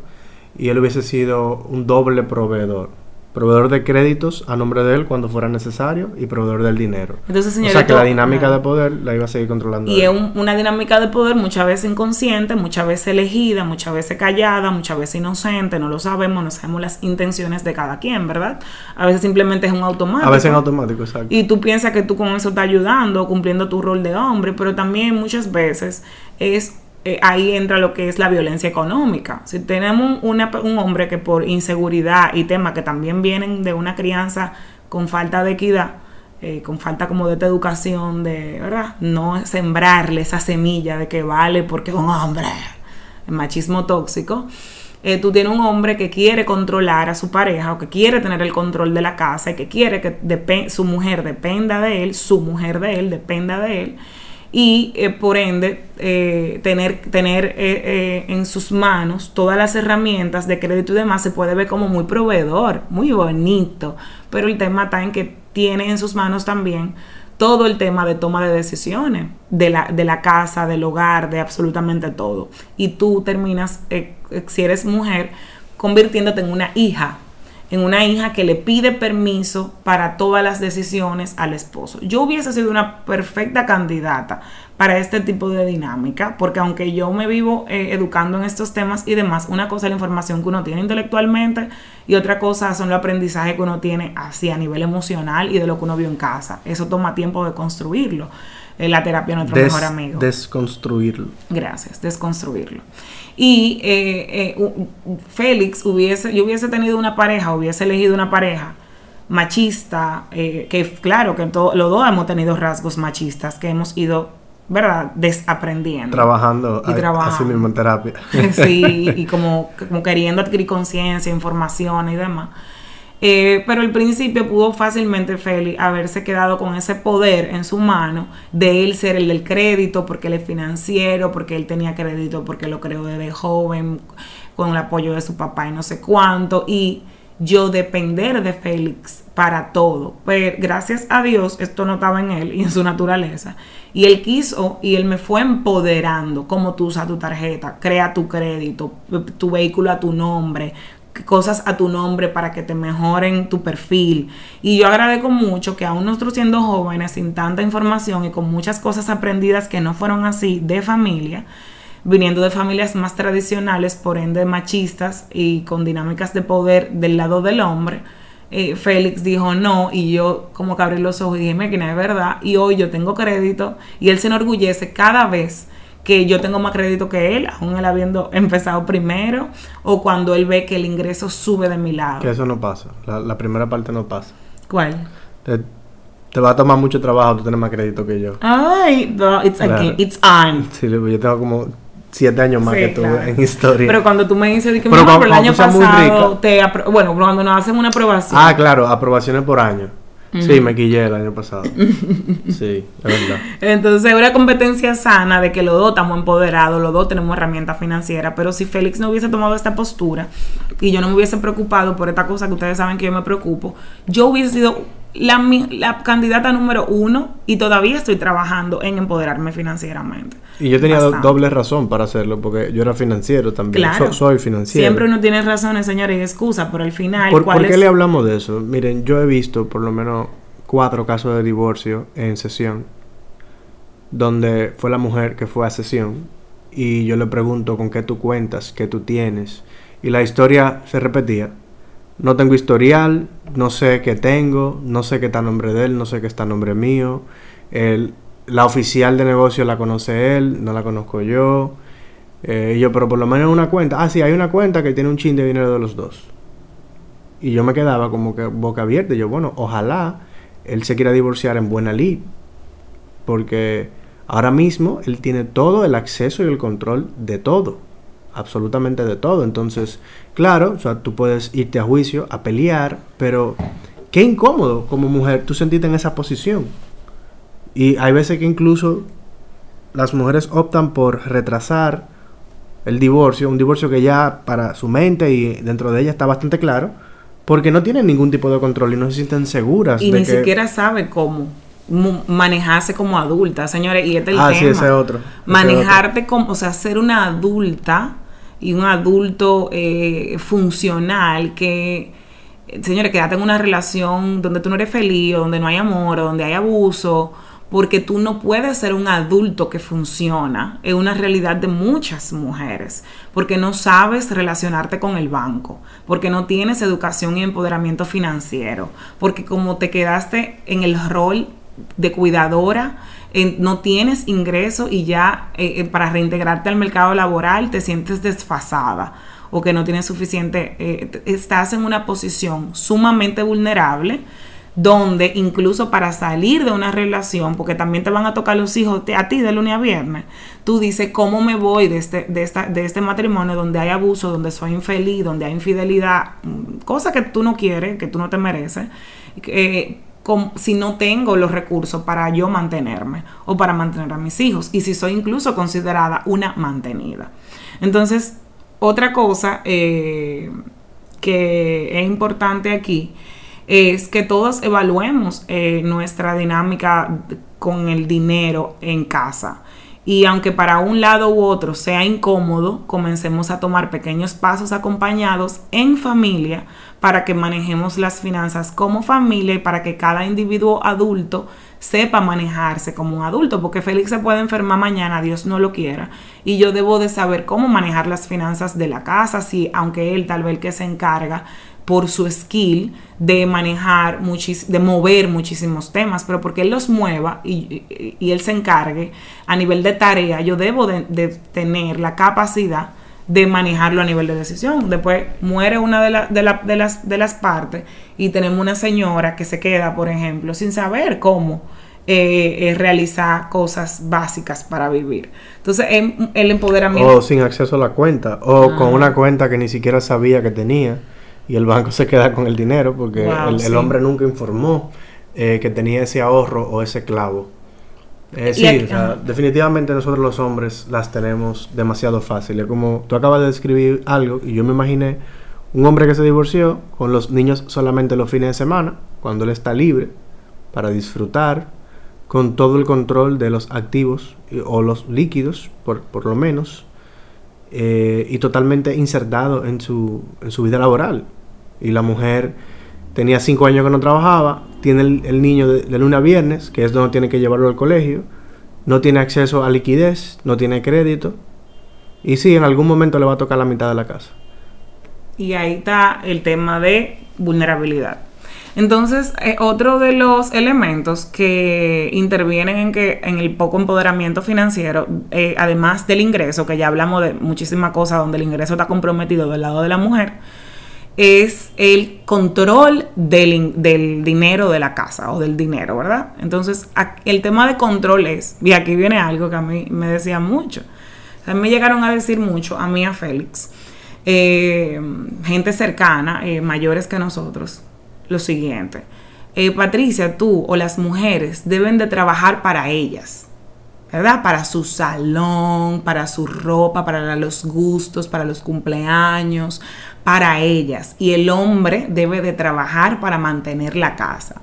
Speaker 2: y él hubiese sido un doble proveedor proveedor de créditos a nombre de él cuando fuera necesario y proveedor del dinero.
Speaker 1: Entonces,
Speaker 2: o sea que la dinámica de poder la iba a seguir controlando.
Speaker 1: Y es una dinámica de poder muchas veces inconsciente, muchas veces elegida, muchas veces callada, muchas veces inocente, no lo sabemos, no sabemos las intenciones de cada quien, ¿verdad? A veces simplemente es un automático.
Speaker 2: A veces en automático, exacto.
Speaker 1: Y tú piensas que tú con eso estás ayudando, cumpliendo tu rol de hombre, pero también muchas veces es eh, ahí entra lo que es la violencia económica. Si tenemos un hombre que por inseguridad y temas que también vienen de una crianza con falta de equidad, eh, con falta como de esta educación, de, ¿verdad? No sembrarle esa semilla de que vale porque es un hombre, el machismo tóxico. Eh, tú tienes un hombre que quiere controlar a su pareja o que quiere tener el control de la casa y que quiere que su mujer dependa de él, su mujer de él dependa de él y eh, por ende eh, tener, tener eh, en sus manos todas las herramientas de crédito y demás se puede ver como muy proveedor, muy bonito, pero el tema está en que tiene en sus manos también todo el tema de toma de decisiones de la, de la casa, del hogar, de absolutamente todo. Y tú terminas, si eres mujer, convirtiéndote en una hija en una hija que le pide permiso para todas las decisiones al esposo. Yo hubiese sido una perfecta candidata para este tipo de dinámica, porque aunque yo me vivo eh, educando en estos temas y demás, una cosa es la información que uno tiene intelectualmente y otra cosa son los aprendizajes que uno tiene así a nivel emocional y de lo que uno vio en casa. Eso toma tiempo de construirlo. Eh, la terapia nuestro mejor amigo.
Speaker 2: Desconstruirlo.
Speaker 1: Gracias, desconstruirlo. Y eh, eh, Félix hubiese, yo hubiese tenido una pareja, hubiese elegido una pareja machista, eh, que claro que los dos hemos tenido rasgos machistas que hemos ido, ¿verdad?, desaprendiendo.
Speaker 2: Trabajando, y trabajando. así mismo en terapia.
Speaker 1: sí, y como, como queriendo adquirir conciencia, información y demás. Eh, pero al principio pudo fácilmente Félix haberse quedado con ese poder en su mano de él ser el del crédito, porque él es financiero, porque él tenía crédito, porque lo creó desde joven, con el apoyo de su papá y no sé cuánto, y yo depender de Félix para todo. Pero gracias a Dios esto no estaba en él y en su naturaleza. Y él quiso y él me fue empoderando como tú usas tu tarjeta, crea tu crédito, tu vehículo a tu nombre, cosas a tu nombre para que te mejoren tu perfil. Y yo agradezco mucho que aún nosotros siendo jóvenes, sin tanta información y con muchas cosas aprendidas que no fueron así de familia, viniendo de familias más tradicionales, por ende machistas y con dinámicas de poder del lado del hombre, eh, Félix dijo no y yo como que abrí los ojos y dije, que no es verdad y hoy yo tengo crédito y él se enorgullece cada vez que yo tengo más crédito que él, aún él habiendo empezado primero, o cuando él ve que el ingreso sube de mi lado.
Speaker 2: Que eso no pasa, la, primera parte no pasa.
Speaker 1: ¿Cuál?
Speaker 2: Te, va a tomar mucho trabajo tú tener más crédito que yo.
Speaker 1: Ay, it's, it's on.
Speaker 2: Sí, yo tengo como siete años más que tú en historia.
Speaker 1: Pero cuando tú me dices que pero el año pasado, te bueno, cuando nos hacen una aprobación.
Speaker 2: Ah, claro, aprobaciones por año. Sí, me quillé el año pasado. sí, es verdad.
Speaker 1: Entonces, una competencia sana de que los dos estamos empoderados, los dos tenemos herramientas financieras, pero si Félix no hubiese tomado esta postura y yo no me hubiese preocupado por esta cosa que ustedes saben que yo me preocupo, yo hubiese sido la, candidata número uno y todavía estoy trabajando en empoderarme financieramente.
Speaker 2: Y yo tenía
Speaker 1: Bastante.
Speaker 2: doble razón para hacerlo, porque yo era financiero también.
Speaker 1: Claro.
Speaker 2: So- soy financiero.
Speaker 1: Siempre uno tiene razones, señores, y excusas, pero al final,
Speaker 2: ¿Por,
Speaker 1: ¿cuál
Speaker 2: por qué
Speaker 1: es?
Speaker 2: le hablamos de eso? Miren, yo he visto por lo menos cuatro casos de divorcio en sesión, donde fue la mujer que fue a sesión y yo le pregunto con qué tú cuentas, qué tú tienes, y la historia se repetía. No tengo historial, no sé qué tengo, no sé qué está a nombre de él, no sé qué está a nombre mío. El, la oficial de negocio la conoce él, no la conozco yo. Eh, yo, pero por lo menos una cuenta. Ah, sí, hay una cuenta que tiene un chin de dinero de los dos. Y yo me quedaba como que boca abierta. Yo, bueno, ojalá él se quiera divorciar en buena lid. Porque ahora mismo él tiene todo el acceso y el control de todo. Absolutamente de todo. Entonces, claro, o sea, tú puedes irte a juicio, a pelear, pero qué incómodo como mujer tú sentiste en esa posición. Y hay veces que incluso las mujeres optan por retrasar el divorcio, un divorcio que ya para su mente y dentro de ella está bastante claro, porque no tienen ningún tipo de control y no se sienten seguras.
Speaker 1: y
Speaker 2: de
Speaker 1: ni
Speaker 2: que-
Speaker 1: siquiera sabe cómo manejarse como adulta, señores, y este es el
Speaker 2: Ah,
Speaker 1: tema.
Speaker 2: sí, ese es otro. ese
Speaker 1: Manejarte como, o sea, ser una adulta y un adulto eh, funcional que, señores, quédate en una relación donde tú no eres feliz, donde no hay amor, o donde hay abuso, porque tú no puedes ser un adulto que funciona. Es una realidad de muchas mujeres, porque no sabes relacionarte con el banco, porque no tienes educación y empoderamiento financiero, porque como te quedaste en el rol de cuidadora, no tienes ingreso y ya eh, eh, para reintegrarte al mercado laboral te sientes desfasada o que no tienes suficiente, eh, estás en una posición sumamente vulnerable donde incluso para salir de una relación, porque también te van a tocar los hijos te- a ti de lunes a viernes, tú dices, ¿cómo me voy de este, de esta, de este matrimonio donde hay abuso, donde soy infeliz, donde hay infidelidad, mm, cosa que tú no quieres, que tú no te mereces, eh, si no tengo los recursos para yo mantenerme o para mantener a mis hijos y si soy incluso considerada una mantenida. Entonces, otra cosa eh, que es importante aquí es que todos evaluemos eh, nuestra dinámica con el dinero en casa. Y aunque para un lado u otro sea incómodo, comencemos a tomar pequeños pasos acompañados en familia para que manejemos las finanzas como familia y para que cada individuo adulto sepa manejarse como un adulto, porque Félix se puede enfermar mañana, Dios no lo quiera, y yo debo de saber cómo manejar las finanzas de la casa, si aunque él tal vez el que se encarga por su skill de manejar, muchis de mover muchísimos temas, pero porque él los mueva y, y- y él se encargue a nivel de tarea, yo debo de, de tener la capacidad de manejarlo a nivel de decisión. Después muere una de, la- de, la- de las, de las partes y tenemos una señora que se queda, por ejemplo, sin saber cómo eh, eh, realizar cosas básicas para vivir. Entonces, em- el empoderamiento...
Speaker 2: O sin acceso a la cuenta, o con una cuenta que ni siquiera sabía que tenía, y el banco se queda con el dinero porque
Speaker 1: Wow,
Speaker 2: el, hombre nunca informó eh, que tenía ese ahorro o ese clavo. Eh,
Speaker 1: aquí-
Speaker 2: o sea,
Speaker 1: ajá.
Speaker 2: definitivamente nosotros los hombres las tenemos demasiado fáciles. Como tú acabas de describir algo y yo me imaginé un hombre que se divorció con los niños solamente los fines de semana, cuando él está libre para disfrutar, con todo el control de los activos o los líquidos, por, por lo menos, eh, y totalmente insertado en su, en su vida laboral. Y la mujer tenía cinco años que no trabajaba, tiene el, niño de, de lunes a viernes, que es donde tiene que llevarlo al colegio, no tiene acceso a liquidez, no tiene crédito, y sí, en algún momento le va a tocar la mitad de la casa.
Speaker 1: Y ahí está el tema de vulnerabilidad. Entonces, eh, otro de los elementos que intervienen en, que, en el poco empoderamiento financiero, eh, además del ingreso, que ya hablamos de muchísimas cosas donde el ingreso está comprometido del lado de la mujer, es el control del, in- del dinero de la casa o del dinero, ¿verdad? Entonces, el tema de control es, y aquí viene algo que a mí me decía mucho, a mí me llegaron a decir mucho, a mí, a Félix, eh, gente cercana, eh, mayores que nosotros, lo siguiente. eh, Patricia, tú o las mujeres deben de trabajar para ellas, ¿verdad? Para su salón, para su ropa, para los gustos, para los cumpleaños, para ellas. Y el hombre debe de trabajar para mantener la casa.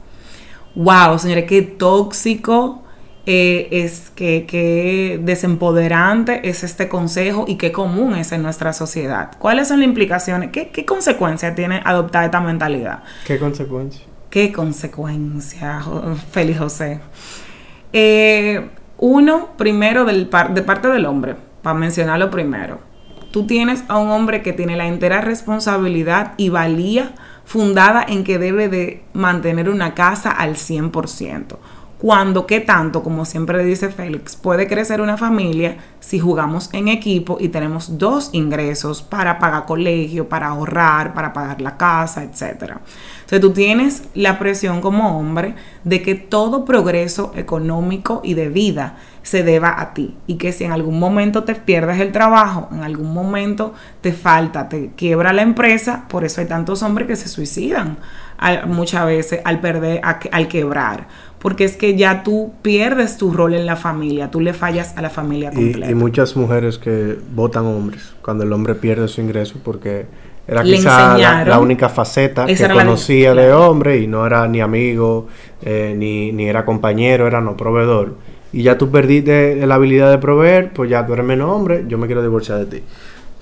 Speaker 1: wow, señores, qué tóxico eh, es que, que, desempoderante es este consejo y qué común es en nuestra sociedad. ¿Cuáles son las implicaciones? ¿Qué, qué consecuencias tiene adoptar esta mentalidad?
Speaker 2: ¿Qué consecuencias?
Speaker 1: ¿Qué consecuencias, Félix José? Eh, uno, primero, del de parte del hombre, para mencionarlo primero. Tú tienes a un hombre que tiene la entera responsabilidad y valía fundada en que debe de mantener una casa al 100% cuando, ¿qué tanto? Como siempre dice Félix, puede crecer una familia si jugamos en equipo y tenemos dos ingresos para pagar colegio, para ahorrar, para pagar la casa, etc. Entonces tú tienes la presión como hombre de que todo progreso económico y de vida se deba a ti y que si en algún momento te pierdes el trabajo, en algún momento te falta, te quiebra la empresa, por eso hay tantos hombres que se suicidan muchas veces al perder, al quebrar porque es que ya tú pierdes tu rol en la familia, tú le fallas a la familia completa.
Speaker 2: Y, muchas mujeres que votan hombres cuando el hombre pierde su ingreso porque era quizá la, única faceta que conocía de hombre y no era ni amigo, eh, ni, ni era compañero, era no proveedor. Y ya tú perdiste la habilidad de proveer, pues ya tú eres menos hombre, yo me quiero divorciar de ti.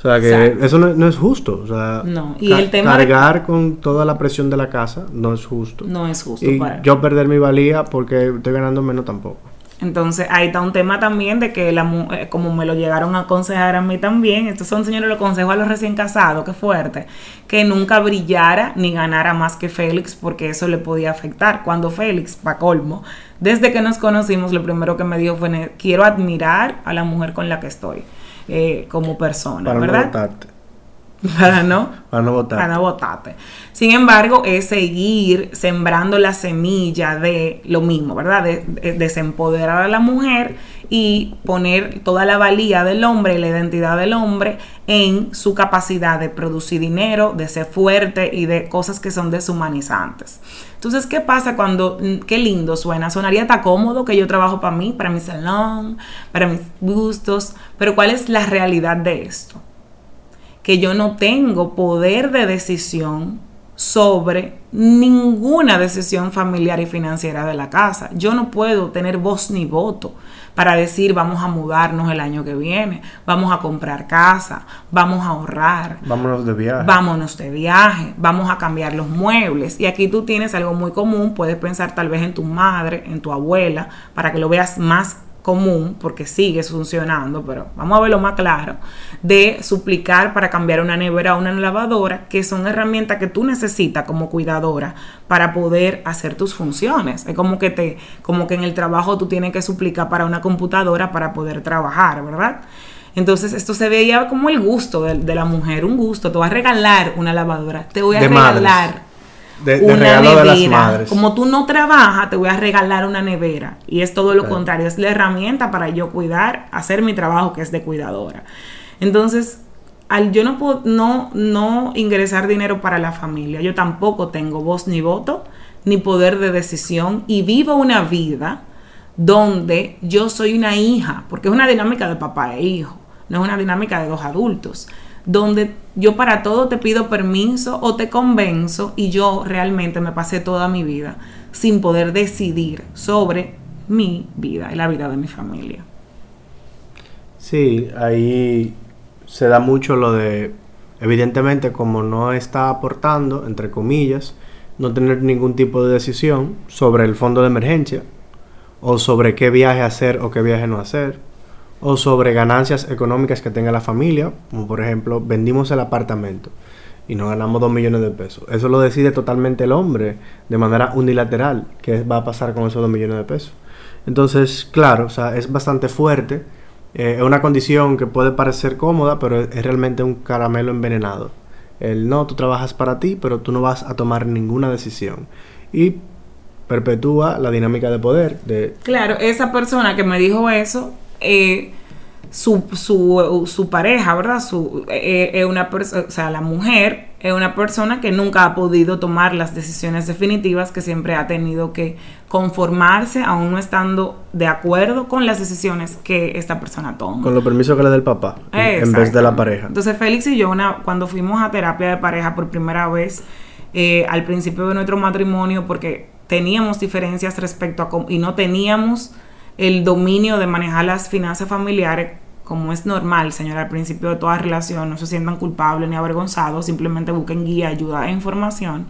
Speaker 2: O sea, que eso no, es justo. O sea,
Speaker 1: no. y el tema
Speaker 2: cargar con toda la presión de la casa no es justo.
Speaker 1: No es justo.
Speaker 2: Y yo perder mi valía porque estoy ganando menos tampoco.
Speaker 1: Entonces, ahí está un tema también de que, la, eh, como me lo llegaron a aconsejar a mí también, estos son, señores, los consejos a los recién casados, qué fuerte, que nunca brillara ni ganara más que Félix, porque eso le podía afectar. Cuando Félix, pa' colmo, desde que nos conocimos, lo primero que me dijo fue, quiero admirar a la mujer con la que estoy. Eh, como persona,
Speaker 2: para
Speaker 1: ¿verdad?
Speaker 2: No votarte.
Speaker 1: Para no,
Speaker 2: para no votarte.
Speaker 1: Para no votarte. Sin embargo, es seguir sembrando la semilla de lo mismo, ¿verdad? De, de, desempoderar a la mujer y poner toda la valía del hombre y la identidad del hombre en su capacidad de producir dinero, de ser fuerte y de cosas que son deshumanizantes. Entonces, ¿qué pasa cuando, mm, qué lindo suena? Sonaría tan cómodo que yo trabajo para mí, para mi salón, para mis gustos, pero ¿cuál es la realidad de esto? Que yo no tengo poder de decisión sobre ninguna decisión familiar y financiera de la casa. Yo no puedo tener voz ni voto para decir vamos a mudarnos el año que viene, vamos a comprar casa, vamos a ahorrar.
Speaker 2: Vámonos de viaje.
Speaker 1: Vámonos de viaje, vamos a cambiar los muebles. Y aquí tú tienes algo muy común, puedes pensar tal vez en tu madre, en tu abuela, para que lo veas más común, porque sigue funcionando, pero vamos a verlo más claro, de suplicar para cambiar una nevera o una lavadora, que son herramientas que tú necesitas como cuidadora para poder hacer tus funciones. Es como que te, como que en el trabajo tú tienes que suplicar para una computadora para poder trabajar, ¿verdad? Entonces esto se veía como el gusto de, la mujer, un gusto, te voy a regalar una lavadora, te voy a regalar
Speaker 2: de, una nevera.
Speaker 1: Como tú no trabajas, te voy a regalar una nevera. Y es todo lo contrario, es la herramienta para yo cuidar, hacer mi trabajo que es de cuidadora. Entonces, al yo no puedo no, no ingresar dinero para la familia, yo tampoco tengo voz ni voto, ni poder de decisión y vivo una vida donde yo soy una hija, porque es una dinámica de papá e hijo, no es una dinámica de dos adultos donde yo para todo te pido permiso o te convenzo y yo realmente me pasé toda mi vida sin poder decidir sobre mi vida y la vida de mi familia.
Speaker 2: Sí, ahí se da mucho lo de, evidentemente como no está aportando, entre comillas, no tener ningún tipo de decisión sobre el fondo de emergencia o sobre qué viaje hacer o qué viaje no hacer o sobre ganancias económicas que tenga la familia, como por ejemplo, vendimos el apartamento y nos ganamos dos millones de pesos. Eso lo decide totalmente el hombre de manera unilateral, qué va a pasar con esos dos millones de pesos. Entonces, claro, o sea, es bastante fuerte, eh, es una condición que puede parecer cómoda, pero es, realmente un caramelo envenenado. El no, tú trabajas para ti, pero tú no vas a tomar ninguna decisión. Y perpetúa la dinámica de poder. De...
Speaker 1: Claro, esa persona que me dijo eso eh, su, su, su, pareja, ¿verdad? Su, eh, eh, una o sea, la mujer es una persona que nunca ha podido tomar las decisiones definitivas, que siempre ha tenido que conformarse, aún no estando de acuerdo con las decisiones que esta persona toma.
Speaker 2: Con los permisos que le da el papá, en vez de la pareja.
Speaker 1: Entonces, Félix y yo, una, cuando fuimos a terapia de pareja por primera vez, al principio de nuestro matrimonio, porque teníamos diferencias respecto a cómo, y no teníamos el dominio de manejar las finanzas familiares como es normal, señor, al principio de toda relación, no se sientan culpables ni avergonzados, simplemente busquen guía, ayuda e información.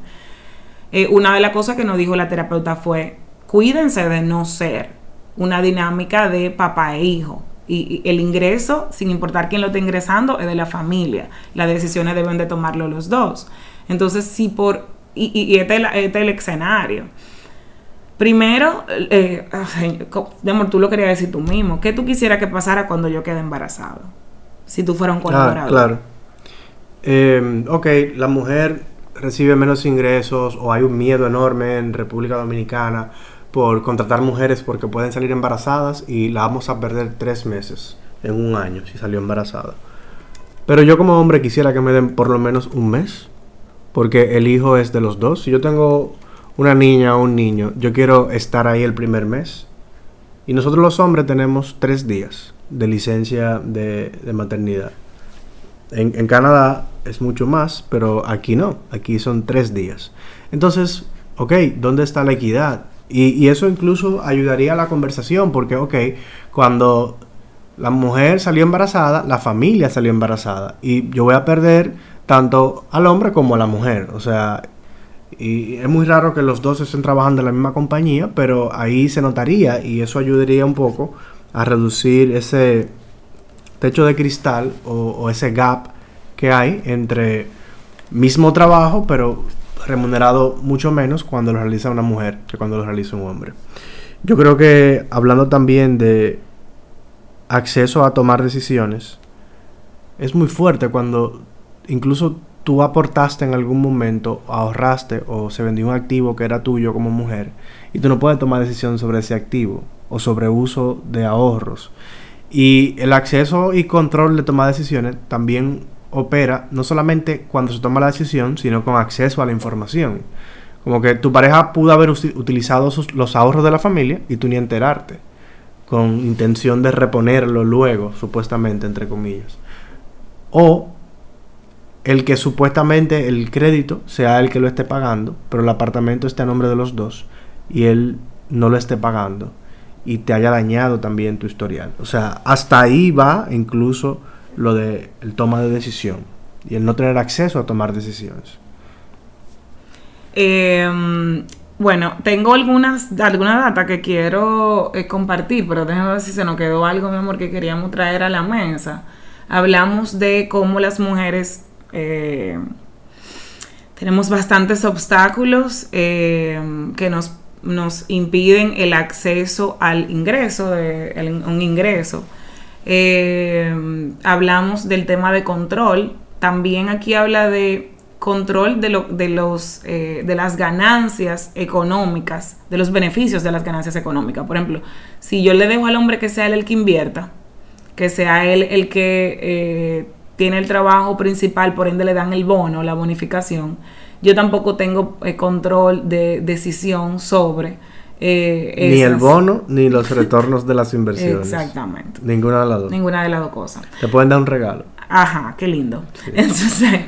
Speaker 1: Eh, una de las cosas que nos dijo la terapeuta fue, cuídense de no ser una dinámica de papá e hijo. Y, el ingreso, sin importar quién lo esté ingresando, es de la familia. Las decisiones deben de tomarlo los dos. Entonces, si por... Y, y, este, este, es el escenario Primero, eh, amor, tú lo querías decir tú mismo. ¿Qué tú quisieras que pasara cuando yo quede embarazado? Si tú fueras un ah, colaborador.
Speaker 2: Ah, claro. Eh, ok, la mujer recibe menos ingresos o hay un miedo enorme en República Dominicana por contratar mujeres porque pueden salir embarazadas y la vamos a perder tres meses en un año si salió embarazada. Pero yo como hombre quisiera que me den por lo menos un mes porque el hijo es de los dos. Si yo tengo una niña o un niño, yo quiero estar ahí el primer mes. Y nosotros los hombres tenemos tres días de licencia de, maternidad. En, Canadá es mucho más, pero aquí no, aquí son tres días. Entonces, ok, ¿dónde está la equidad? Y, y eso incluso ayudaría a la conversación, porque, ok, cuando la mujer salió embarazada, la familia salió embarazada, y yo voy a perder tanto al hombre como a la mujer. O sea, y es muy raro que los dos estén trabajando en la misma compañía, pero ahí se notaría y eso ayudaría un poco a reducir ese techo de cristal o, ese gap que hay entre mismo trabajo, pero remunerado mucho menos cuando lo realiza una mujer que cuando lo realiza un hombre. Yo creo que hablando también de acceso a tomar decisiones, es muy fuerte cuando incluso tú aportaste en algún momento, ahorraste o se vendió un activo que era tuyo como mujer y tú no puedes tomar decisión sobre ese activo o sobre uso de ahorros. Y el acceso y control de tomar decisiones también opera no solamente cuando se toma la decisión, sino con acceso a la información. Como que tu pareja pudo haber utilizado los ahorros de la familia y tú ni enterarte, con intención de reponerlo luego, supuestamente, entre comillas. O el que supuestamente el crédito sea el que lo esté pagando, pero el apartamento esté a nombre de los dos y él no lo esté pagando y te haya dañado también tu historial. O sea, hasta ahí va incluso lo de el toma de decisión y el no tener acceso a tomar decisiones.
Speaker 1: Em, bueno, tengo algunas alguna data que quiero eh, compartir, pero déjame ver si se nos quedó algo, mi amor, que queríamos traer a la mesa. Hablamos de cómo las mujeres eh, tenemos bastantes obstáculos eh, que nos, nos, impiden el acceso al ingreso, de, un ingreso. Eh, hablamos del tema de control. También aquí habla de control de, lo, de, los, de las ganancias económicas, de los beneficios de las ganancias económicas. Por ejemplo, si yo le dejo al hombre que sea él el que invierta, que sea él el que tiene el trabajo principal, por ende le dan el bono, la bonificación. Yo tampoco tengo eh, control de decisión sobre...
Speaker 2: Eh, ni el bono ni los retornos de las inversiones.
Speaker 1: Exactamente.
Speaker 2: Ninguna de las dos.
Speaker 1: Ninguna de las dos cosas.
Speaker 2: Te pueden dar un regalo.
Speaker 1: Ajá, qué lindo. Entonces,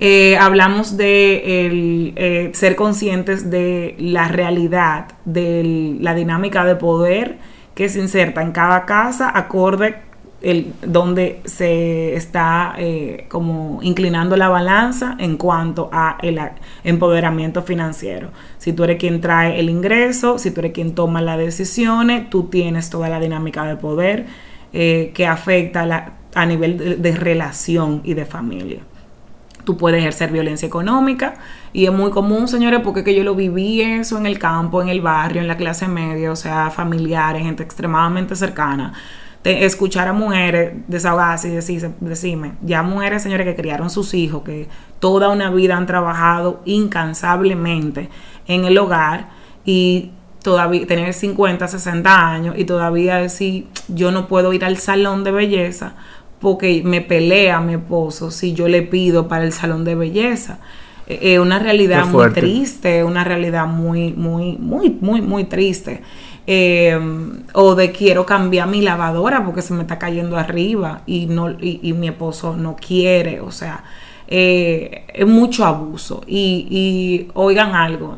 Speaker 1: eh, hablamos de el, ser conscientes de la realidad, de la dinámica de poder que se inserta en cada casa acorde el, donde se está eh, como inclinando la balanza en cuanto a el empoderamiento financiero. Si tú eres quien trae el ingreso, si tú eres quien toma las decisiones, tú tienes toda la dinámica de poder eh, que afecta a nivel de, relación y de familia. Tú puedes ejercer violencia económica y es muy común, señores, porque que yo lo viví eso en el campo, en el barrio, en la clase media, o sea, familiares, gente extremadamente cercana escuchar a mujeres desahogarse y decir, decirme, ya mujeres, señores, que criaron sus hijos, que toda una vida han trabajado incansablemente en el hogar y todavía tener 50, 60 años y todavía decir, yo no puedo ir al salón de belleza porque me pelea mi esposo si yo le pido para el salón de belleza. Es eh, eh, una realidad muy triste, una realidad muy, muy, muy, muy, muy triste. Em, o de quiero cambiar mi lavadora porque se me está cayendo arriba y, no, y, mi esposo no quiere, o sea, eh, es mucho abuso. Y, y, oigan algo,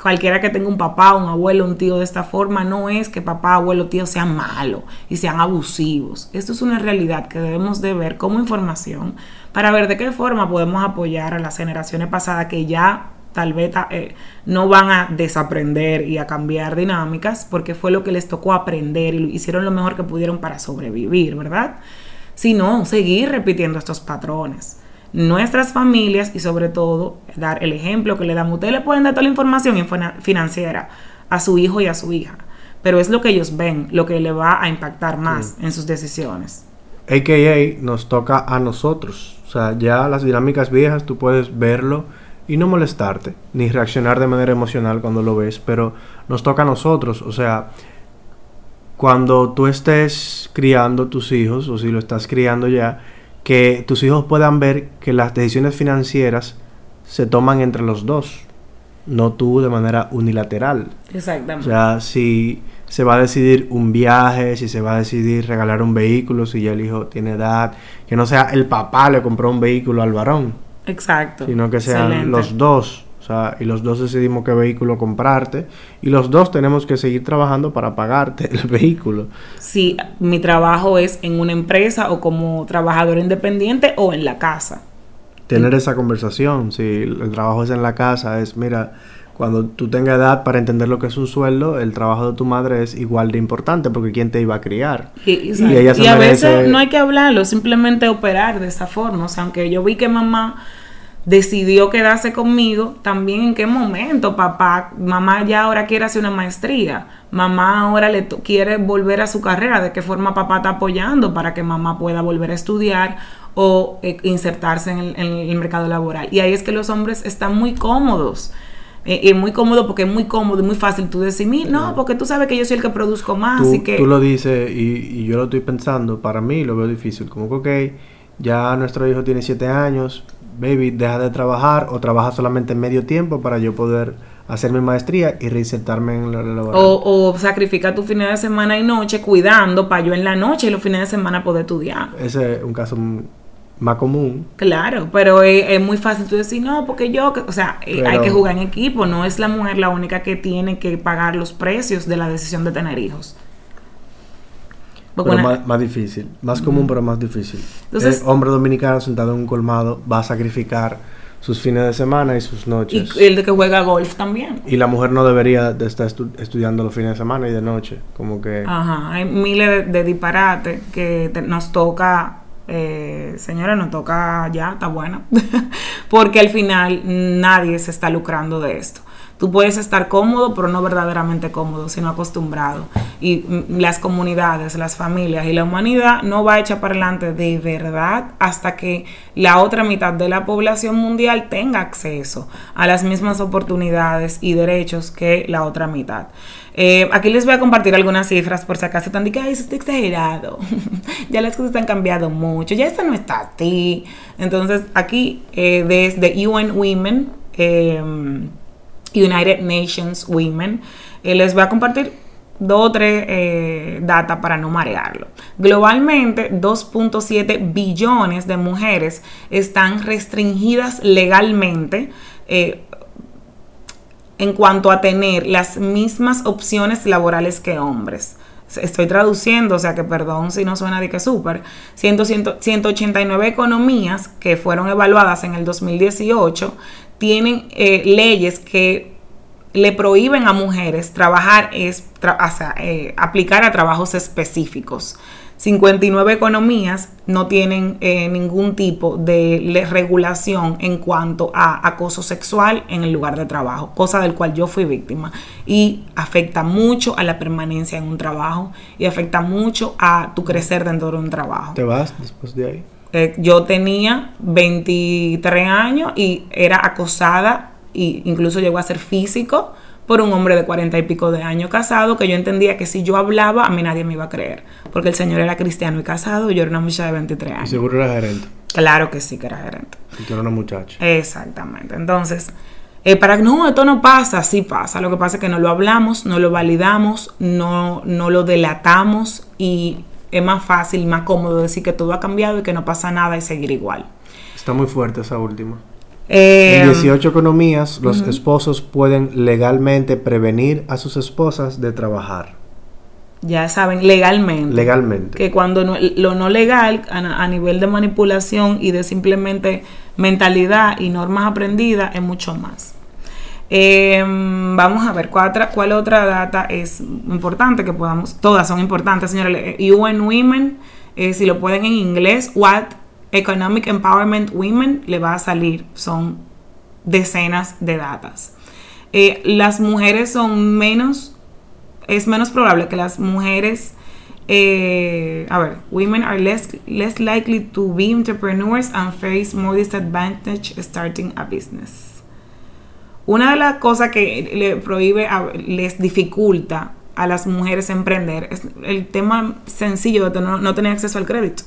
Speaker 1: cualquiera que tenga un papá, un abuelo, un tío de esta forma, no es que papá, abuelo, tío sean malos y sean abusivos. Esto es una realidad que debemos de ver como información para ver de qué forma podemos apoyar a las generaciones pasadas que ya tal vez eh, no van a desaprender y a cambiar dinámicas porque fue lo que les tocó aprender y hicieron lo mejor que pudieron para sobrevivir, ¿verdad? Sino seguir repitiendo estos patrones nuestras familias y sobre todo dar el ejemplo que le dan. Ustedes le pueden dar toda la información financiera a su hijo y a su hija, pero es lo que ellos ven, lo que le va a impactar más en sus decisiones.
Speaker 2: AKA nos toca a nosotros. O sea, ya las dinámicas viejas tú puedes verlo y no molestarte, ni reaccionar de manera emocional cuando lo ves, pero nos toca a nosotros. O sea, cuando tú estés criando tus hijos, o si lo estás criando ya, que tus hijos puedan ver que las decisiones financieras se toman entre los dos, no tú de manera unilateral.
Speaker 1: Exactamente.
Speaker 2: O sea, si se va a decidir un viaje, si se va a decidir regalar un vehículo, si ya el hijo tiene edad, que no sea el papá le compró un vehículo al varón.
Speaker 1: Exacto.
Speaker 2: Sino que sean los dos y los dos decidimos qué vehículo comprarte y los dos tenemos que seguir trabajando para pagarte el vehículo.
Speaker 1: Si mi trabajo es en una empresa o como trabajador independiente o en la casa.
Speaker 2: Tener esa conversación, si el trabajo es en la casa, es, mira, cuando tú tengas edad para entender lo que es un sueldo, el trabajo de tu madre es igual de importante porque quién te iba a criar.
Speaker 1: Y, a veces no hay que hablarlo, simplemente operar de esa forma. O sea, aunque yo vi que mamá decidió quedarse conmigo, también en qué momento papá, mamá ya ahora quiere hacer una maestría, mamá ahora le quiere volver a su carrera, de qué forma papá está apoyando para que mamá pueda volver a estudiar o eh, insertarse en el, mercado laboral. Y ahí es que los hombres están muy cómodos. Eh, y muy cómodo porque es muy cómodo y muy fácil tú decir, no, porque tú sabes que yo soy el que produzco más.
Speaker 2: Tú,
Speaker 1: que...
Speaker 2: tú lo dices y, y, yo lo estoy pensando, para mí lo veo difícil, como que, ok, ya nuestro hijo tiene siete años, baby, deja de trabajar o trabaja solamente en medio tiempo para yo poder hacer mi maestría y reinsertarme en la laboral.
Speaker 1: O, o sacrifica tu fines de semana y noche cuidando para yo en la noche y los fines de semana poder estudiar.
Speaker 2: Ese es un caso más común.
Speaker 1: Claro, pero es, muy fácil tú decir, no, porque yo, o sea, eh, hay que jugar en equipo, no es la mujer la única que tiene que pagar los precios de la decisión de tener hijos.
Speaker 2: Pero más, difícil, más común pero más difícil. el hombre dominicano sentado en un colmado va a sacrificar sus fines de semana y sus noches.
Speaker 1: Y el de que juega golf también.
Speaker 2: Y la mujer no debería de estar estudiando los fines de semana y de noche, como que...
Speaker 1: Ajá, hay miles de, disparates que nos toca... Eh, señora, nos toca ya, está bueno. Porque al final nadie se está lucrando de esto. Tú puedes estar cómodo, pero no verdaderamente cómodo, sino acostumbrado. Y las comunidades, las familias y la humanidad no va a echar para adelante de verdad hasta que la otra mitad de la población mundial tenga acceso a las mismas oportunidades y derechos que la otra mitad. Eh, aquí les voy a compartir algunas cifras por si acaso están diciendo, eso está exagerado. ya las cosas han cambiado mucho, ya esto no está a. Entonces, aquí eh, desde UN Women, eh, United Nations Women. Eh, les voy a compartir dos o tres eh, datas para no marearlo. Globalmente, 2.7 billones de mujeres están restringidas legalmente eh, en cuanto a tener las mismas opciones laborales que hombres. Estoy traduciendo, o sea que perdón si no suena de que súper. 189 economías que fueron evaluadas en el 2018 tienen eh, leyes que le prohíben a mujeres trabajar, es, eh, aplicar a trabajos específicos. 59 economías no tienen eh, ningún tipo de regulación en cuanto a acoso sexual en el lugar de trabajo, cosa del cual yo fui víctima. Y afecta mucho a la permanencia en un trabajo y afecta mucho a tu crecer dentro de un trabajo.
Speaker 2: ¿Te vas después de ahí?
Speaker 1: Eh, yo tenía 23 años y era acosada e incluso llegó a ser físico por un hombre de 40 y pico de años casado que yo entendía que si yo hablaba a mí nadie me iba a creer porque el señor era cristiano y casado y yo era una muchacha de 23 años.
Speaker 2: ¿Y seguro era gerente?
Speaker 1: Claro que sí que era gerente.
Speaker 2: Y tú eras una muchacha.
Speaker 1: Exactamente. Entonces, eh, para que no, esto no pasa, sí pasa. Lo que pasa es que no lo hablamos, no lo validamos, no, no lo delatamos y es más fácil, más cómodo decir que todo ha cambiado y que no pasa nada y seguir igual.
Speaker 2: Está muy fuerte esa última.
Speaker 1: Eh,
Speaker 2: en 18 economías, los esposos pueden legalmente prevenir a sus esposas de trabajar.
Speaker 1: Ya saben, legalmente.
Speaker 2: Legalmente.
Speaker 1: Que cuando no- lo no legal, a, a nivel de manipulación y de simplemente mentalidad y normas aprendidas, es mucho más. Eh, vamos a ver, ¿cuál otra, cuál otra data es importante que podamos? Todas son importantes, señores. Eh, UN Women, eh, si lo pueden en inglés, What Economic Empowerment Women, le va a salir. Son decenas de datas. Eh, las mujeres son menos, es menos probable que las mujeres, a ver, women are less, less likely to be entrepreneurs and face more disadvantage starting a business. Una de las cosas que le prohíbe, a- les dificulta a las mujeres emprender es el tema sencillo de no tener acceso al crédito.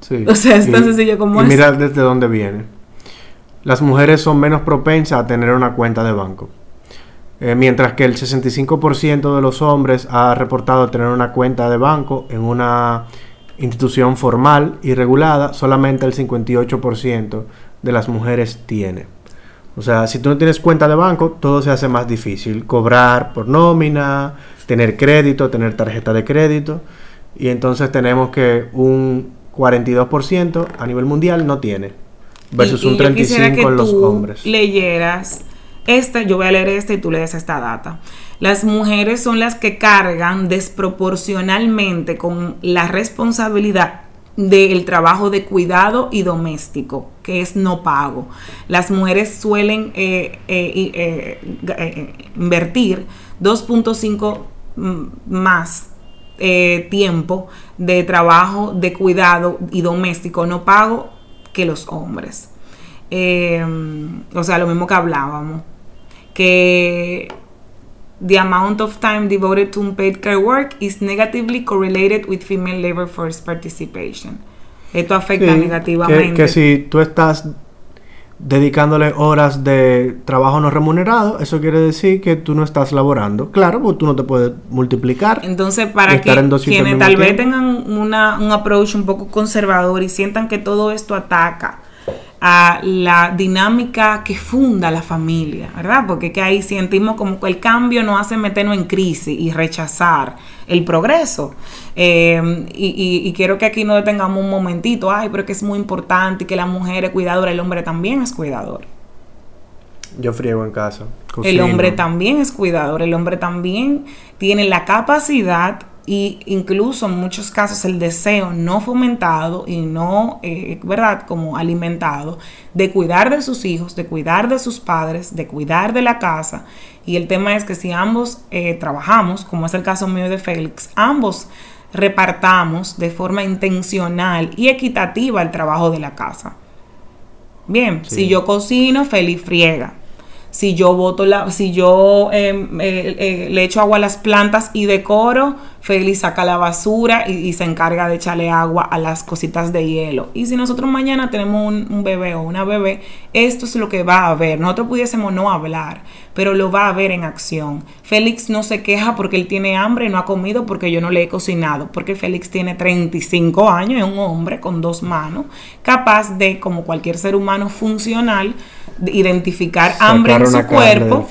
Speaker 2: Sí.
Speaker 1: O sea, es tan sencillo como
Speaker 2: y mira desde dónde viene. Las mujeres son menos propensas a tener una cuenta de banco. Eh, mientras que el 65% de los hombres ha reportado tener una cuenta de banco en una institución formal y regulada, solamente el 58% de las mujeres tiene. O sea, si tú no tienes cuenta de banco, todo se hace más difícil. Cobrar por nómina, tener crédito, tener tarjeta de crédito. Y entonces tenemos que un 42% a nivel mundial no tiene. Versus
Speaker 1: Y- y
Speaker 2: un
Speaker 1: yo quisiera
Speaker 2: 35% en los
Speaker 1: tú
Speaker 2: hombres.
Speaker 1: leyeras esta, yo voy a leer esta y tú lees esta data. Las mujeres son las que cargan desproporcionalmente con la responsabilidad del trabajo de cuidado y doméstico, que es no pago. Las mujeres suelen eh, eh, eh, eh, invertir 2.5 mm, más eh, tiempo de trabajo de cuidado y doméstico no pago que los hombres. Eh, o sea, lo mismo que hablábamos, que the amount of time devoted to unpaid care work is negatively correlated with female labor force participation. Esto afecta
Speaker 2: Sí,
Speaker 1: negativamente.
Speaker 2: Que, que si tú estás dedicándole horas de trabajo no remunerado, eso quiere decir que tú no estás laborando. Claro, porque tú no te puedes multiplicar.
Speaker 1: Entonces, para que
Speaker 2: en
Speaker 1: quienes tal vez tengan una, un approach un poco conservador y sientan que todo esto ataca a la dinámica que funda la familia, ¿verdad? Porque que ahí sentimos como que el cambio nos hace meternos en crisis y rechazar el progreso. Eh, y, y- y quiero que aquí no detengamos un momentito, ay, pero que es muy importante y que la mujer es cuidadora, el hombre también es cuidador.
Speaker 2: Yo friego en casa.
Speaker 1: El hombre también es cuidador, el hombre también tiene la capacidad y incluso en muchos casos el deseo no fomentado y no, eh, ¿verdad?, como alimentado de cuidar de sus hijos, de cuidar de sus padres, de cuidar de la casa. Y el tema es que si ambos eh, trabajamos, como es el caso mío de Félix, ambos repartamos de forma intencional y equitativa el trabajo de la casa. Bien,
Speaker 2: Sí.
Speaker 1: si yo cocino, Félix friega. Si yo boto la, si yo eh, eh, eh, le echo agua a las plantas y decoro, Félix saca la basura y, se encarga de echarle agua a las cositas de hielo. Y si nosotros mañana tenemos un, bebé o una bebé, esto es lo que va a haber. Nosotros pudiésemos no hablar, pero lo va a ver en acción. Félix no se queja porque él tiene hambre no ha comido porque yo no le he cocinado, porque Félix tiene 35 años, es un hombre con dos manos, capaz de, como cualquier ser humano funcional, identificar hambre en su cuerpo,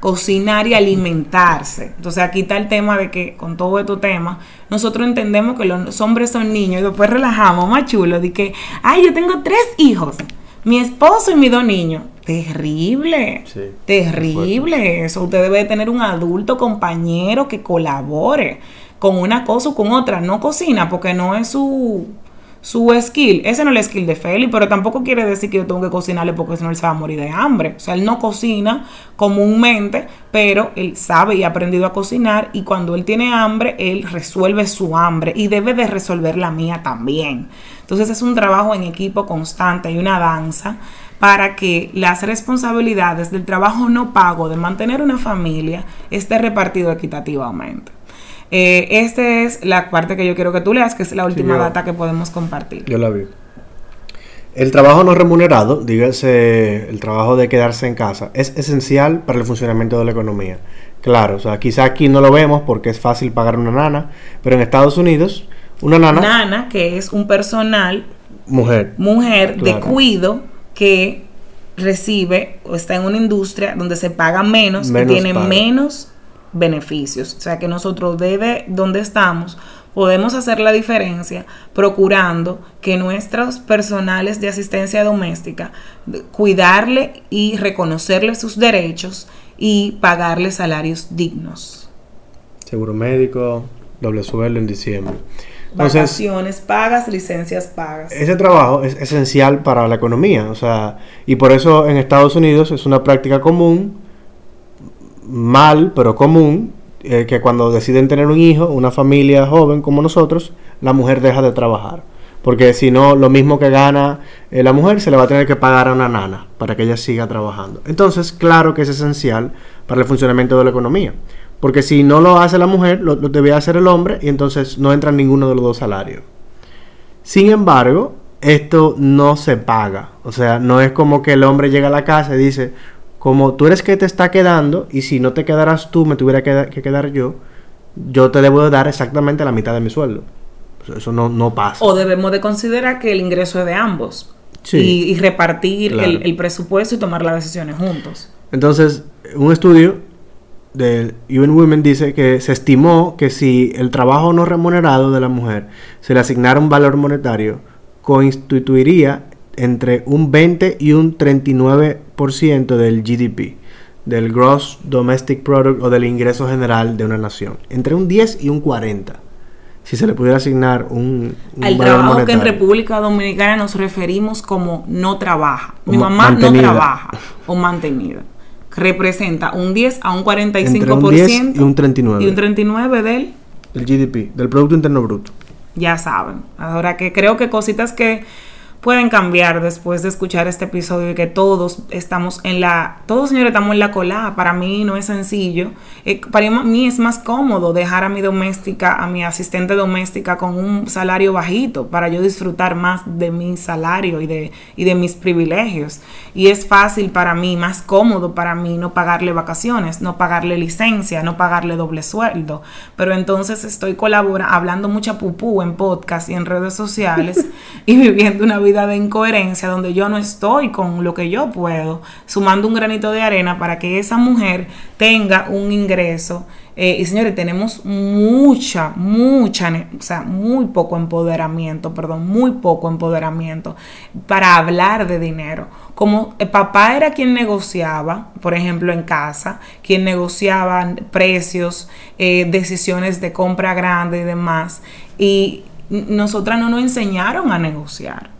Speaker 1: cocinar y alimentarse. Entonces aquí está el tema de que con todo estos temas, nosotros entendemos que los hombres son niños y después relajamos más chulo de que, ay, yo tengo tres hijos, mi esposo y mis dos niños. Terrible,
Speaker 2: Sí,
Speaker 1: terrible eso. Usted debe tener un adulto compañero que colabore con una cosa o con otra. No cocina porque no es su, su skill. Ese no es el skill de Félix, pero tampoco quiere decir que yo tengo que cocinarle porque si no él se va a morir de hambre. O sea, él no cocina comúnmente, pero él sabe y ha aprendido a cocinar y cuando él tiene hambre, él resuelve su hambre y debe de resolver la mía también. Entonces es un trabajo en equipo constante y una danza para que las responsabilidades del trabajo no pago de mantener una familia esté repartido equitativamente. Eh, esta es la parte que yo quiero que tú leas, que es la última
Speaker 2: yo-
Speaker 1: data que podemos compartir.
Speaker 2: Yo la vi. El trabajo no remunerado, dígase el trabajo de quedarse en casa, es esencial para el funcionamiento de la economía. Claro, o sea, quizá aquí no lo vemos porque es fácil pagar una nana, pero en Estados Unidos, una nana,
Speaker 1: Nana, que es un personal,
Speaker 2: mujer,
Speaker 1: mujer de cuido que recibe o está en una industria donde se paga menos, y
Speaker 2: Menos
Speaker 1: tiene
Speaker 2: paga.
Speaker 1: menos beneficios. O sea que nosotros desde donde estamos podemos hacer la diferencia procurando que nuestros personales de asistencia doméstica cuidarle y reconocerle sus derechos y pagarle salarios dignos.
Speaker 2: Seguro médico, doble sueldo en diciembre. Entonces,
Speaker 1: Vacaciones pagas, licencias pagas.
Speaker 2: ese trabajo es esencial para la economía, o sea, y por eso en Estados Unidos es una práctica común, mal, pero común, eh, que cuando deciden tener un hijo, una familia joven como nosotros, la mujer deja de trabajar. Porque si no, lo mismo que gana eh, la mujer, se le va a tener que pagar a una nana para que ella siga trabajando. Entonces, claro que es esencial para el funcionamiento de la economía. Porque si no lo hace la mujer, lo, lo debe hacer el hombre y entonces no entra en ninguno de los dos salarios. Sin embargo, esto no se paga. O sea, no es como que el hombre llega a la casa y dice, como tú eres que te está quedando y si no te quedaras tú, me tuviera que, que quedar yo, yo te debo de dar exactamente la mitad de mi sueldo. Eso- Eso no, no pasa.
Speaker 1: O debemos de considerar que el ingreso es de ambos.
Speaker 2: Sí.
Speaker 1: Y, y repartir
Speaker 2: Claro.
Speaker 1: el, el presupuesto y tomar las decisiones juntos.
Speaker 2: Entonces, un estudio del UN Women dice que se estimó que si el trabajo no remunerado de la mujer se le asignara un valor monetario, constituiría entre un 20 y un 39% del GDP, del Gross Domestic Product o del ingreso general de una nación. Entre un 10 y un 40. Si se le pudiera asignar un, un
Speaker 1: Al
Speaker 2: valor
Speaker 1: trabajo que en. República Dominicana nos referimos como no trabaja. Mi mamá
Speaker 2: mantenida.
Speaker 1: no trabaja o mantenida. Representa un 10 a un 45%
Speaker 2: Entre un 10 y un 39.
Speaker 1: y un 39 del
Speaker 2: Del GDP, del Producto Interno Bruto.
Speaker 1: ya saben. Ahora que creo que cositas que pueden cambiar después de escuchar este episodio y que todos estamos en la, todos señores estamos en la cola, para mí no es sencillo, Eh, para mí es más cómodo dejar a mi doméstica, a mi asistente doméstica con un salario bajito para yo disfrutar más de mi salario y de, y de mis privilegios. Y es fácil para mí, más cómodo para mí no pagarle vacaciones, no pagarle licencia, no pagarle doble sueldo. Pero entonces estoy colaborando, hablando mucha pupú en podcast y en redes sociales y viviendo una vida de incoherencia donde yo no estoy con lo que yo puedo, sumando un granito de arena para que esa mujer tenga un ingreso. Eh, y señores, tenemos mucha, mucha, o sea, muy poco empoderamiento, perdón, muy poco empoderamiento para hablar de dinero. Como el papá era quien negociaba, por ejemplo, en casa, quien negociaba precios, eh, decisiones de compra grande y demás, y nosotras no nos enseñaron a negociar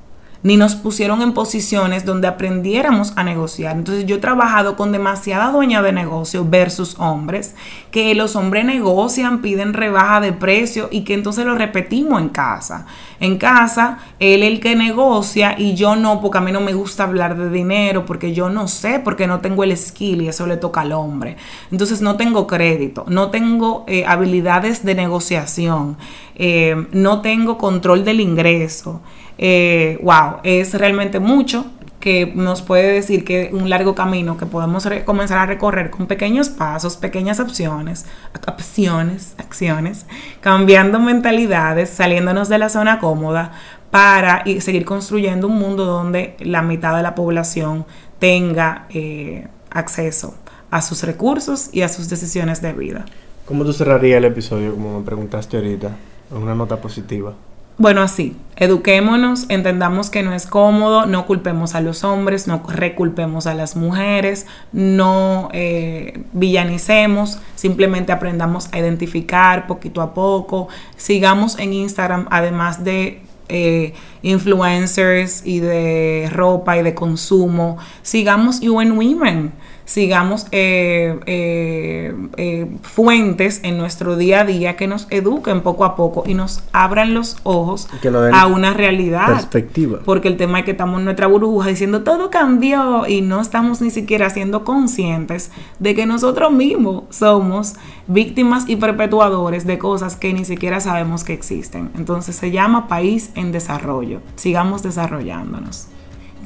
Speaker 1: ni nos pusieron en posiciones donde aprendiéramos a negociar. Entonces yo he trabajado con demasiada dueña de negocio versus hombres, que los hombres negocian, piden rebaja de precio y que entonces lo repetimos en casa. En casa, él el que negocia y yo no, porque a mí no me gusta hablar de dinero, porque yo no sé, porque no tengo el skill y eso le toca al hombre. Entonces no tengo crédito, no tengo eh, habilidades de negociación, eh, no tengo control del ingreso. Eh, wow, es realmente mucho que nos puede decir que un largo camino que podemos comenzar a recorrer con pequeños pasos, pequeñas opciones, opciones, acciones, cambiando mentalidades, saliéndonos de la zona cómoda para seguir construyendo un mundo donde la mitad de la población tenga eh, acceso a sus recursos y a sus decisiones de vida.
Speaker 2: ¿Cómo tú cerrarías el episodio, como me preguntaste ahorita? En una nota positiva.
Speaker 1: Bueno, así, eduquémonos, entendamos que no es cómodo, no culpemos a los hombres, no reculpemos a las mujeres, no eh, villanicemos, simplemente aprendamos a identificar poquito a poco, sigamos en Instagram, además de eh, influencers y de ropa y de consumo, sigamos UN Women, sigamos eh, eh, eh, fuentes en nuestro día a día que nos eduquen poco a poco y nos abran los ojos
Speaker 2: que
Speaker 1: a una realidad.
Speaker 2: Perspectiva.
Speaker 1: Porque el tema es que estamos en nuestra burbuja diciendo todo cambió y no estamos ni siquiera siendo conscientes de que nosotros mismos somos víctimas y perpetuadores de cosas que ni siquiera sabemos que existen. Entonces se llama país en desarrollo. Sigamos desarrollándonos.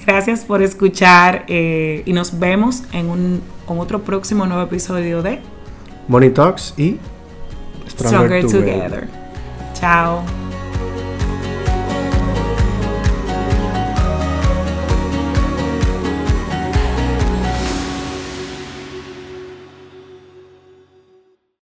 Speaker 1: Gracias por escuchar eh, y nos vemos en un en otro próximo nuevo episodio de
Speaker 2: Money Talks y
Speaker 1: Stronger Together. Chao.